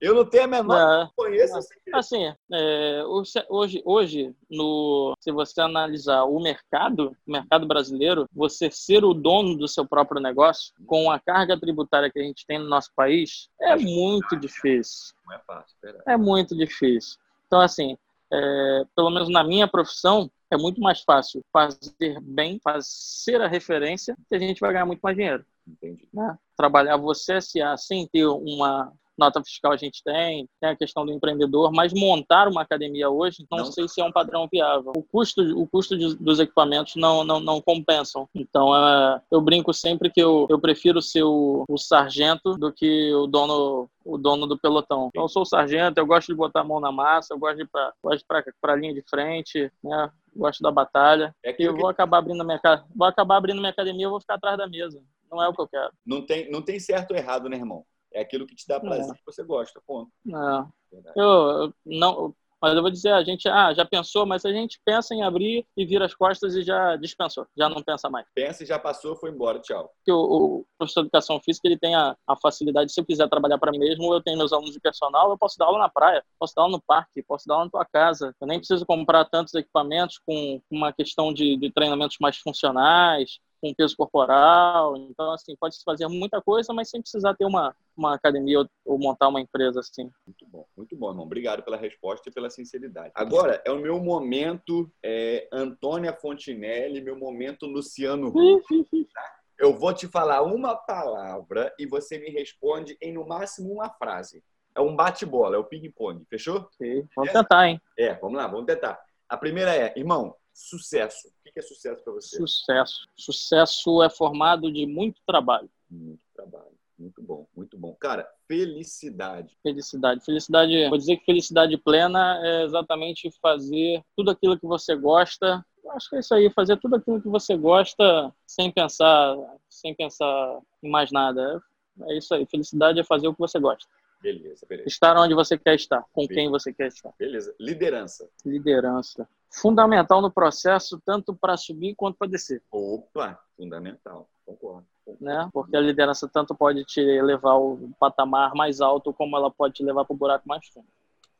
Eu não tenho a menor não, conheço. Assim, é, hoje, hoje no, se você analisar o mercado, o mercado brasileiro, você ser o dono do seu próprio negócio, com a carga tributária que a gente tem no nosso país, é muito difícil. Não é fácil, É muito difícil. Então, assim, é, pelo menos na minha profissão, é muito mais fácil fazer bem, fazer a referência, que a gente vai ganhar muito mais dinheiro. Entendi. Né? Trabalhar você SA sem ter uma, nota fiscal a gente tem, tem a questão do empreendedor, mas montar uma academia hoje, não, não. sei se é um padrão viável. O custo, o custo de, dos equipamentos não, não, não compensam. Então, é, eu brinco sempre que eu, eu prefiro ser o, o sargento do que o dono o dono do pelotão. Então, eu sou o sargento, eu gosto de botar a mão na massa, eu gosto de ir para a linha de frente, né? gosto da batalha. É e eu vou acabar abrindo minha vou acabar abrindo minha academia, eu vou ficar atrás da mesa. Não é o que eu quero. Não tem, não tem certo ou errado, né, irmão? É aquilo que te dá prazer, é. que você gosta, ponto. É. Eu, eu, não, mas eu vou dizer, a gente ah, já pensou, mas a gente pensa em abrir e vira as costas e já dispensou, já não pensa mais. Pensa e já passou, foi embora, tchau. O, o professor de educação física ele tem a, a facilidade, se eu quiser trabalhar para mim mesmo, eu tenho meus alunos de personal, eu posso dar aula na praia, posso dar aula no parque, posso dar aula na tua casa. Eu nem preciso comprar tantos equipamentos com uma questão de, de treinamentos mais funcionais com peso corporal. Então, assim, pode se fazer muita coisa, mas sem precisar ter uma, uma academia ou, ou, montar uma empresa assim. Muito bom, muito bom, irmão. Obrigado pela resposta e pela sinceridade. Agora, é o meu momento é, Antônia Fontinelli, meu momento Luciano Huck. Tá? Eu vou te falar uma palavra e você me responde em no máximo uma frase. É um bate-bola, é o ping-pong, fechou? Sim, vamos é? tentar, hein? É, vamos lá, vamos tentar. A primeira é, irmão, sucesso. O que é sucesso para você? Sucesso. Sucesso é formado de muito trabalho. Muito trabalho. Muito bom, muito bom. Cara, felicidade. Felicidade. Felicidade, vou dizer que felicidade plena é exatamente fazer tudo aquilo que você gosta. Acho que é isso aí, fazer tudo aquilo que você gosta sem pensar, sem pensar em mais nada. É isso aí. Felicidade é fazer o que você gosta. Beleza, beleza. Estar onde você quer estar, com beleza. quem você quer estar. Beleza. Liderança. Liderança. Fundamental no processo, tanto para subir quanto para descer. Opa, fundamental. Concordo. Né? Porque a liderança tanto pode te levar ao patamar mais alto, como ela pode te levar para o buraco mais fundo.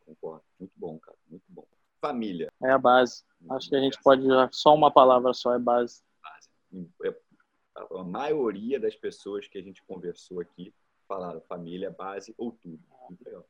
Concordo. Muito bom, cara. Muito bom. Família. É a base. Muito Acho que a gente pode usar só uma palavra só, é base. Base. É, a maioria das pessoas que a gente conversou aqui falaram família, base ou tudo.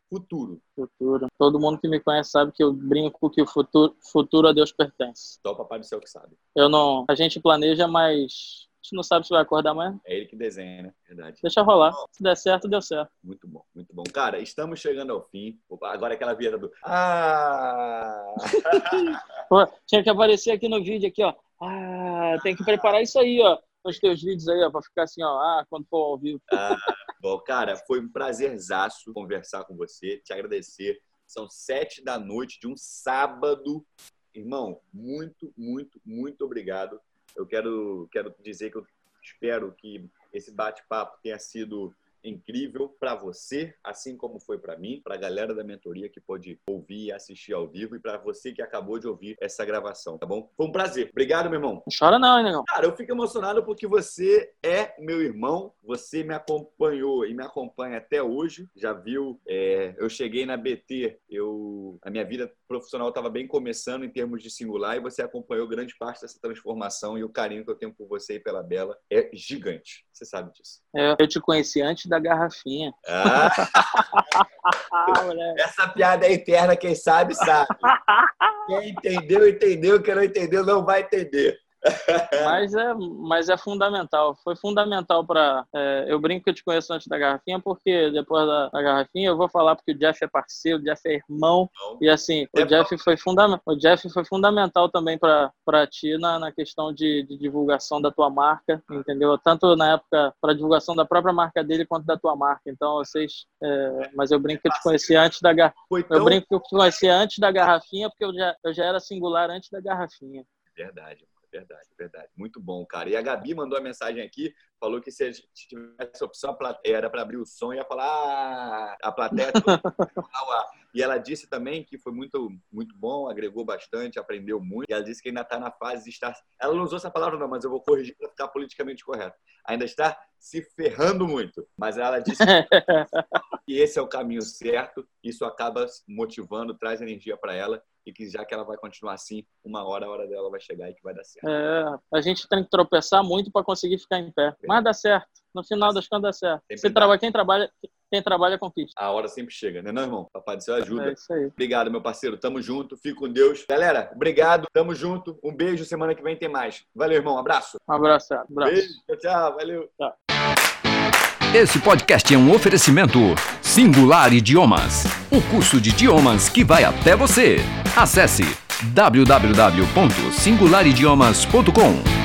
Futuro. Futuro. Todo mundo que me conhece sabe que eu brinco que o futuro, futuro a Deus pertence. Só o papai do céu que sabe. Eu não. A gente planeja, mas a gente não sabe se vai acordar amanhã. É ele que desenha, né? Verdade. Deixa rolar. Se der certo, deu certo. Muito bom, muito bom. Cara, estamos chegando ao fim. Agora aquela vinheta do. Ah! [LAUGHS] Pô, tinha que aparecer aqui no vídeo, aqui, ó. Ah, tem que preparar isso aí, ó. Os teus vídeos aí, ó, pra ficar assim, ó. Ah, quando for ao vivo. Ah. Bom, cara, foi um prazerzaço conversar com você, te agradecer. São sete da noite de um sábado. Irmão, muito, muito, muito obrigado. Eu quero, quero dizer que eu espero que esse bate-papo tenha sido incrível para você, assim como foi para mim, para a galera da mentoria que pôde ouvir e assistir ao vivo e para você que acabou de ouvir essa gravação, tá bom? Foi um prazer. Obrigado, meu irmão. Não chora não, hein, negão? Cara, eu fico emocionado porque você é meu irmão, você me acompanhou e me acompanha até hoje. Já viu, é, eu cheguei na BT, eu a minha vida profissional estava bem começando em termos de singular e você acompanhou grande parte dessa transformação e o carinho que eu tenho por você e pela Bela é gigante. Você sabe disso. É, eu te conheci antes da garrafinha. Ah. [LAUGHS] Essa piada é interna, quem sabe, sabe. [LAUGHS] Quem entendeu, entendeu. Quem não entendeu, não vai entender. Mas, é, mas é fundamental. Foi fundamental para. É, eu brinco que eu te conheço antes da garrafinha, porque depois da, da, garrafinha eu vou falar porque o Jeff é parceiro, o Jeff é irmão. Não. E assim, é o, Jeff foi funda o Jeff foi fundamental também para ti na, na questão de, de, divulgação da tua marca, entendeu? Tanto na época para divulgação da própria marca dele quanto da tua marca. Então, vocês. É, mas eu brinco que eu te conheci antes da garrafinha. Eu brinco que eu te conheci antes da garrafinha, porque eu já, eu já era singular antes da garrafinha. Verdade. Verdade, verdade. Muito bom, cara. E a Gabi mandou a mensagem aqui, falou que se a gente tivesse opção, era para abrir o som, ia falar ah, a plateia. [LAUGHS] e ela disse também que foi muito, muito bom, agregou bastante, aprendeu muito. E ela disse que ainda está na fase de estar. Ela não usou essa palavra, não, mas eu vou corrigir para ficar politicamente correto. Ainda está se ferrando muito. Mas ela disse [LAUGHS] que esse é o caminho certo, isso acaba motivando, traz energia para ela e que já que ela vai continuar assim, uma hora a hora dela vai chegar e que vai dar certo. É, a gente tem que tropeçar muito para conseguir ficar em pé. É. Mas dá certo. No final das contas dá certo. Você trabalha, quem trabalha, quem trabalha conquista. A hora sempre chega, né, não, irmão? Papai do céu ajuda. É isso aí. Obrigado, meu parceiro. Tamo junto. Fico com Deus. Galera, obrigado. Tamo junto. Um beijo. Semana que vem tem mais. Valeu, irmão. Abraço. Um abraço. abraço. Beijo. Tchau, tchau. Valeu. Tchau. Esse podcast é um oferecimento Singular Idiomas, o curso de idiomas que vai até você. Acesse www.singularidiomas.com.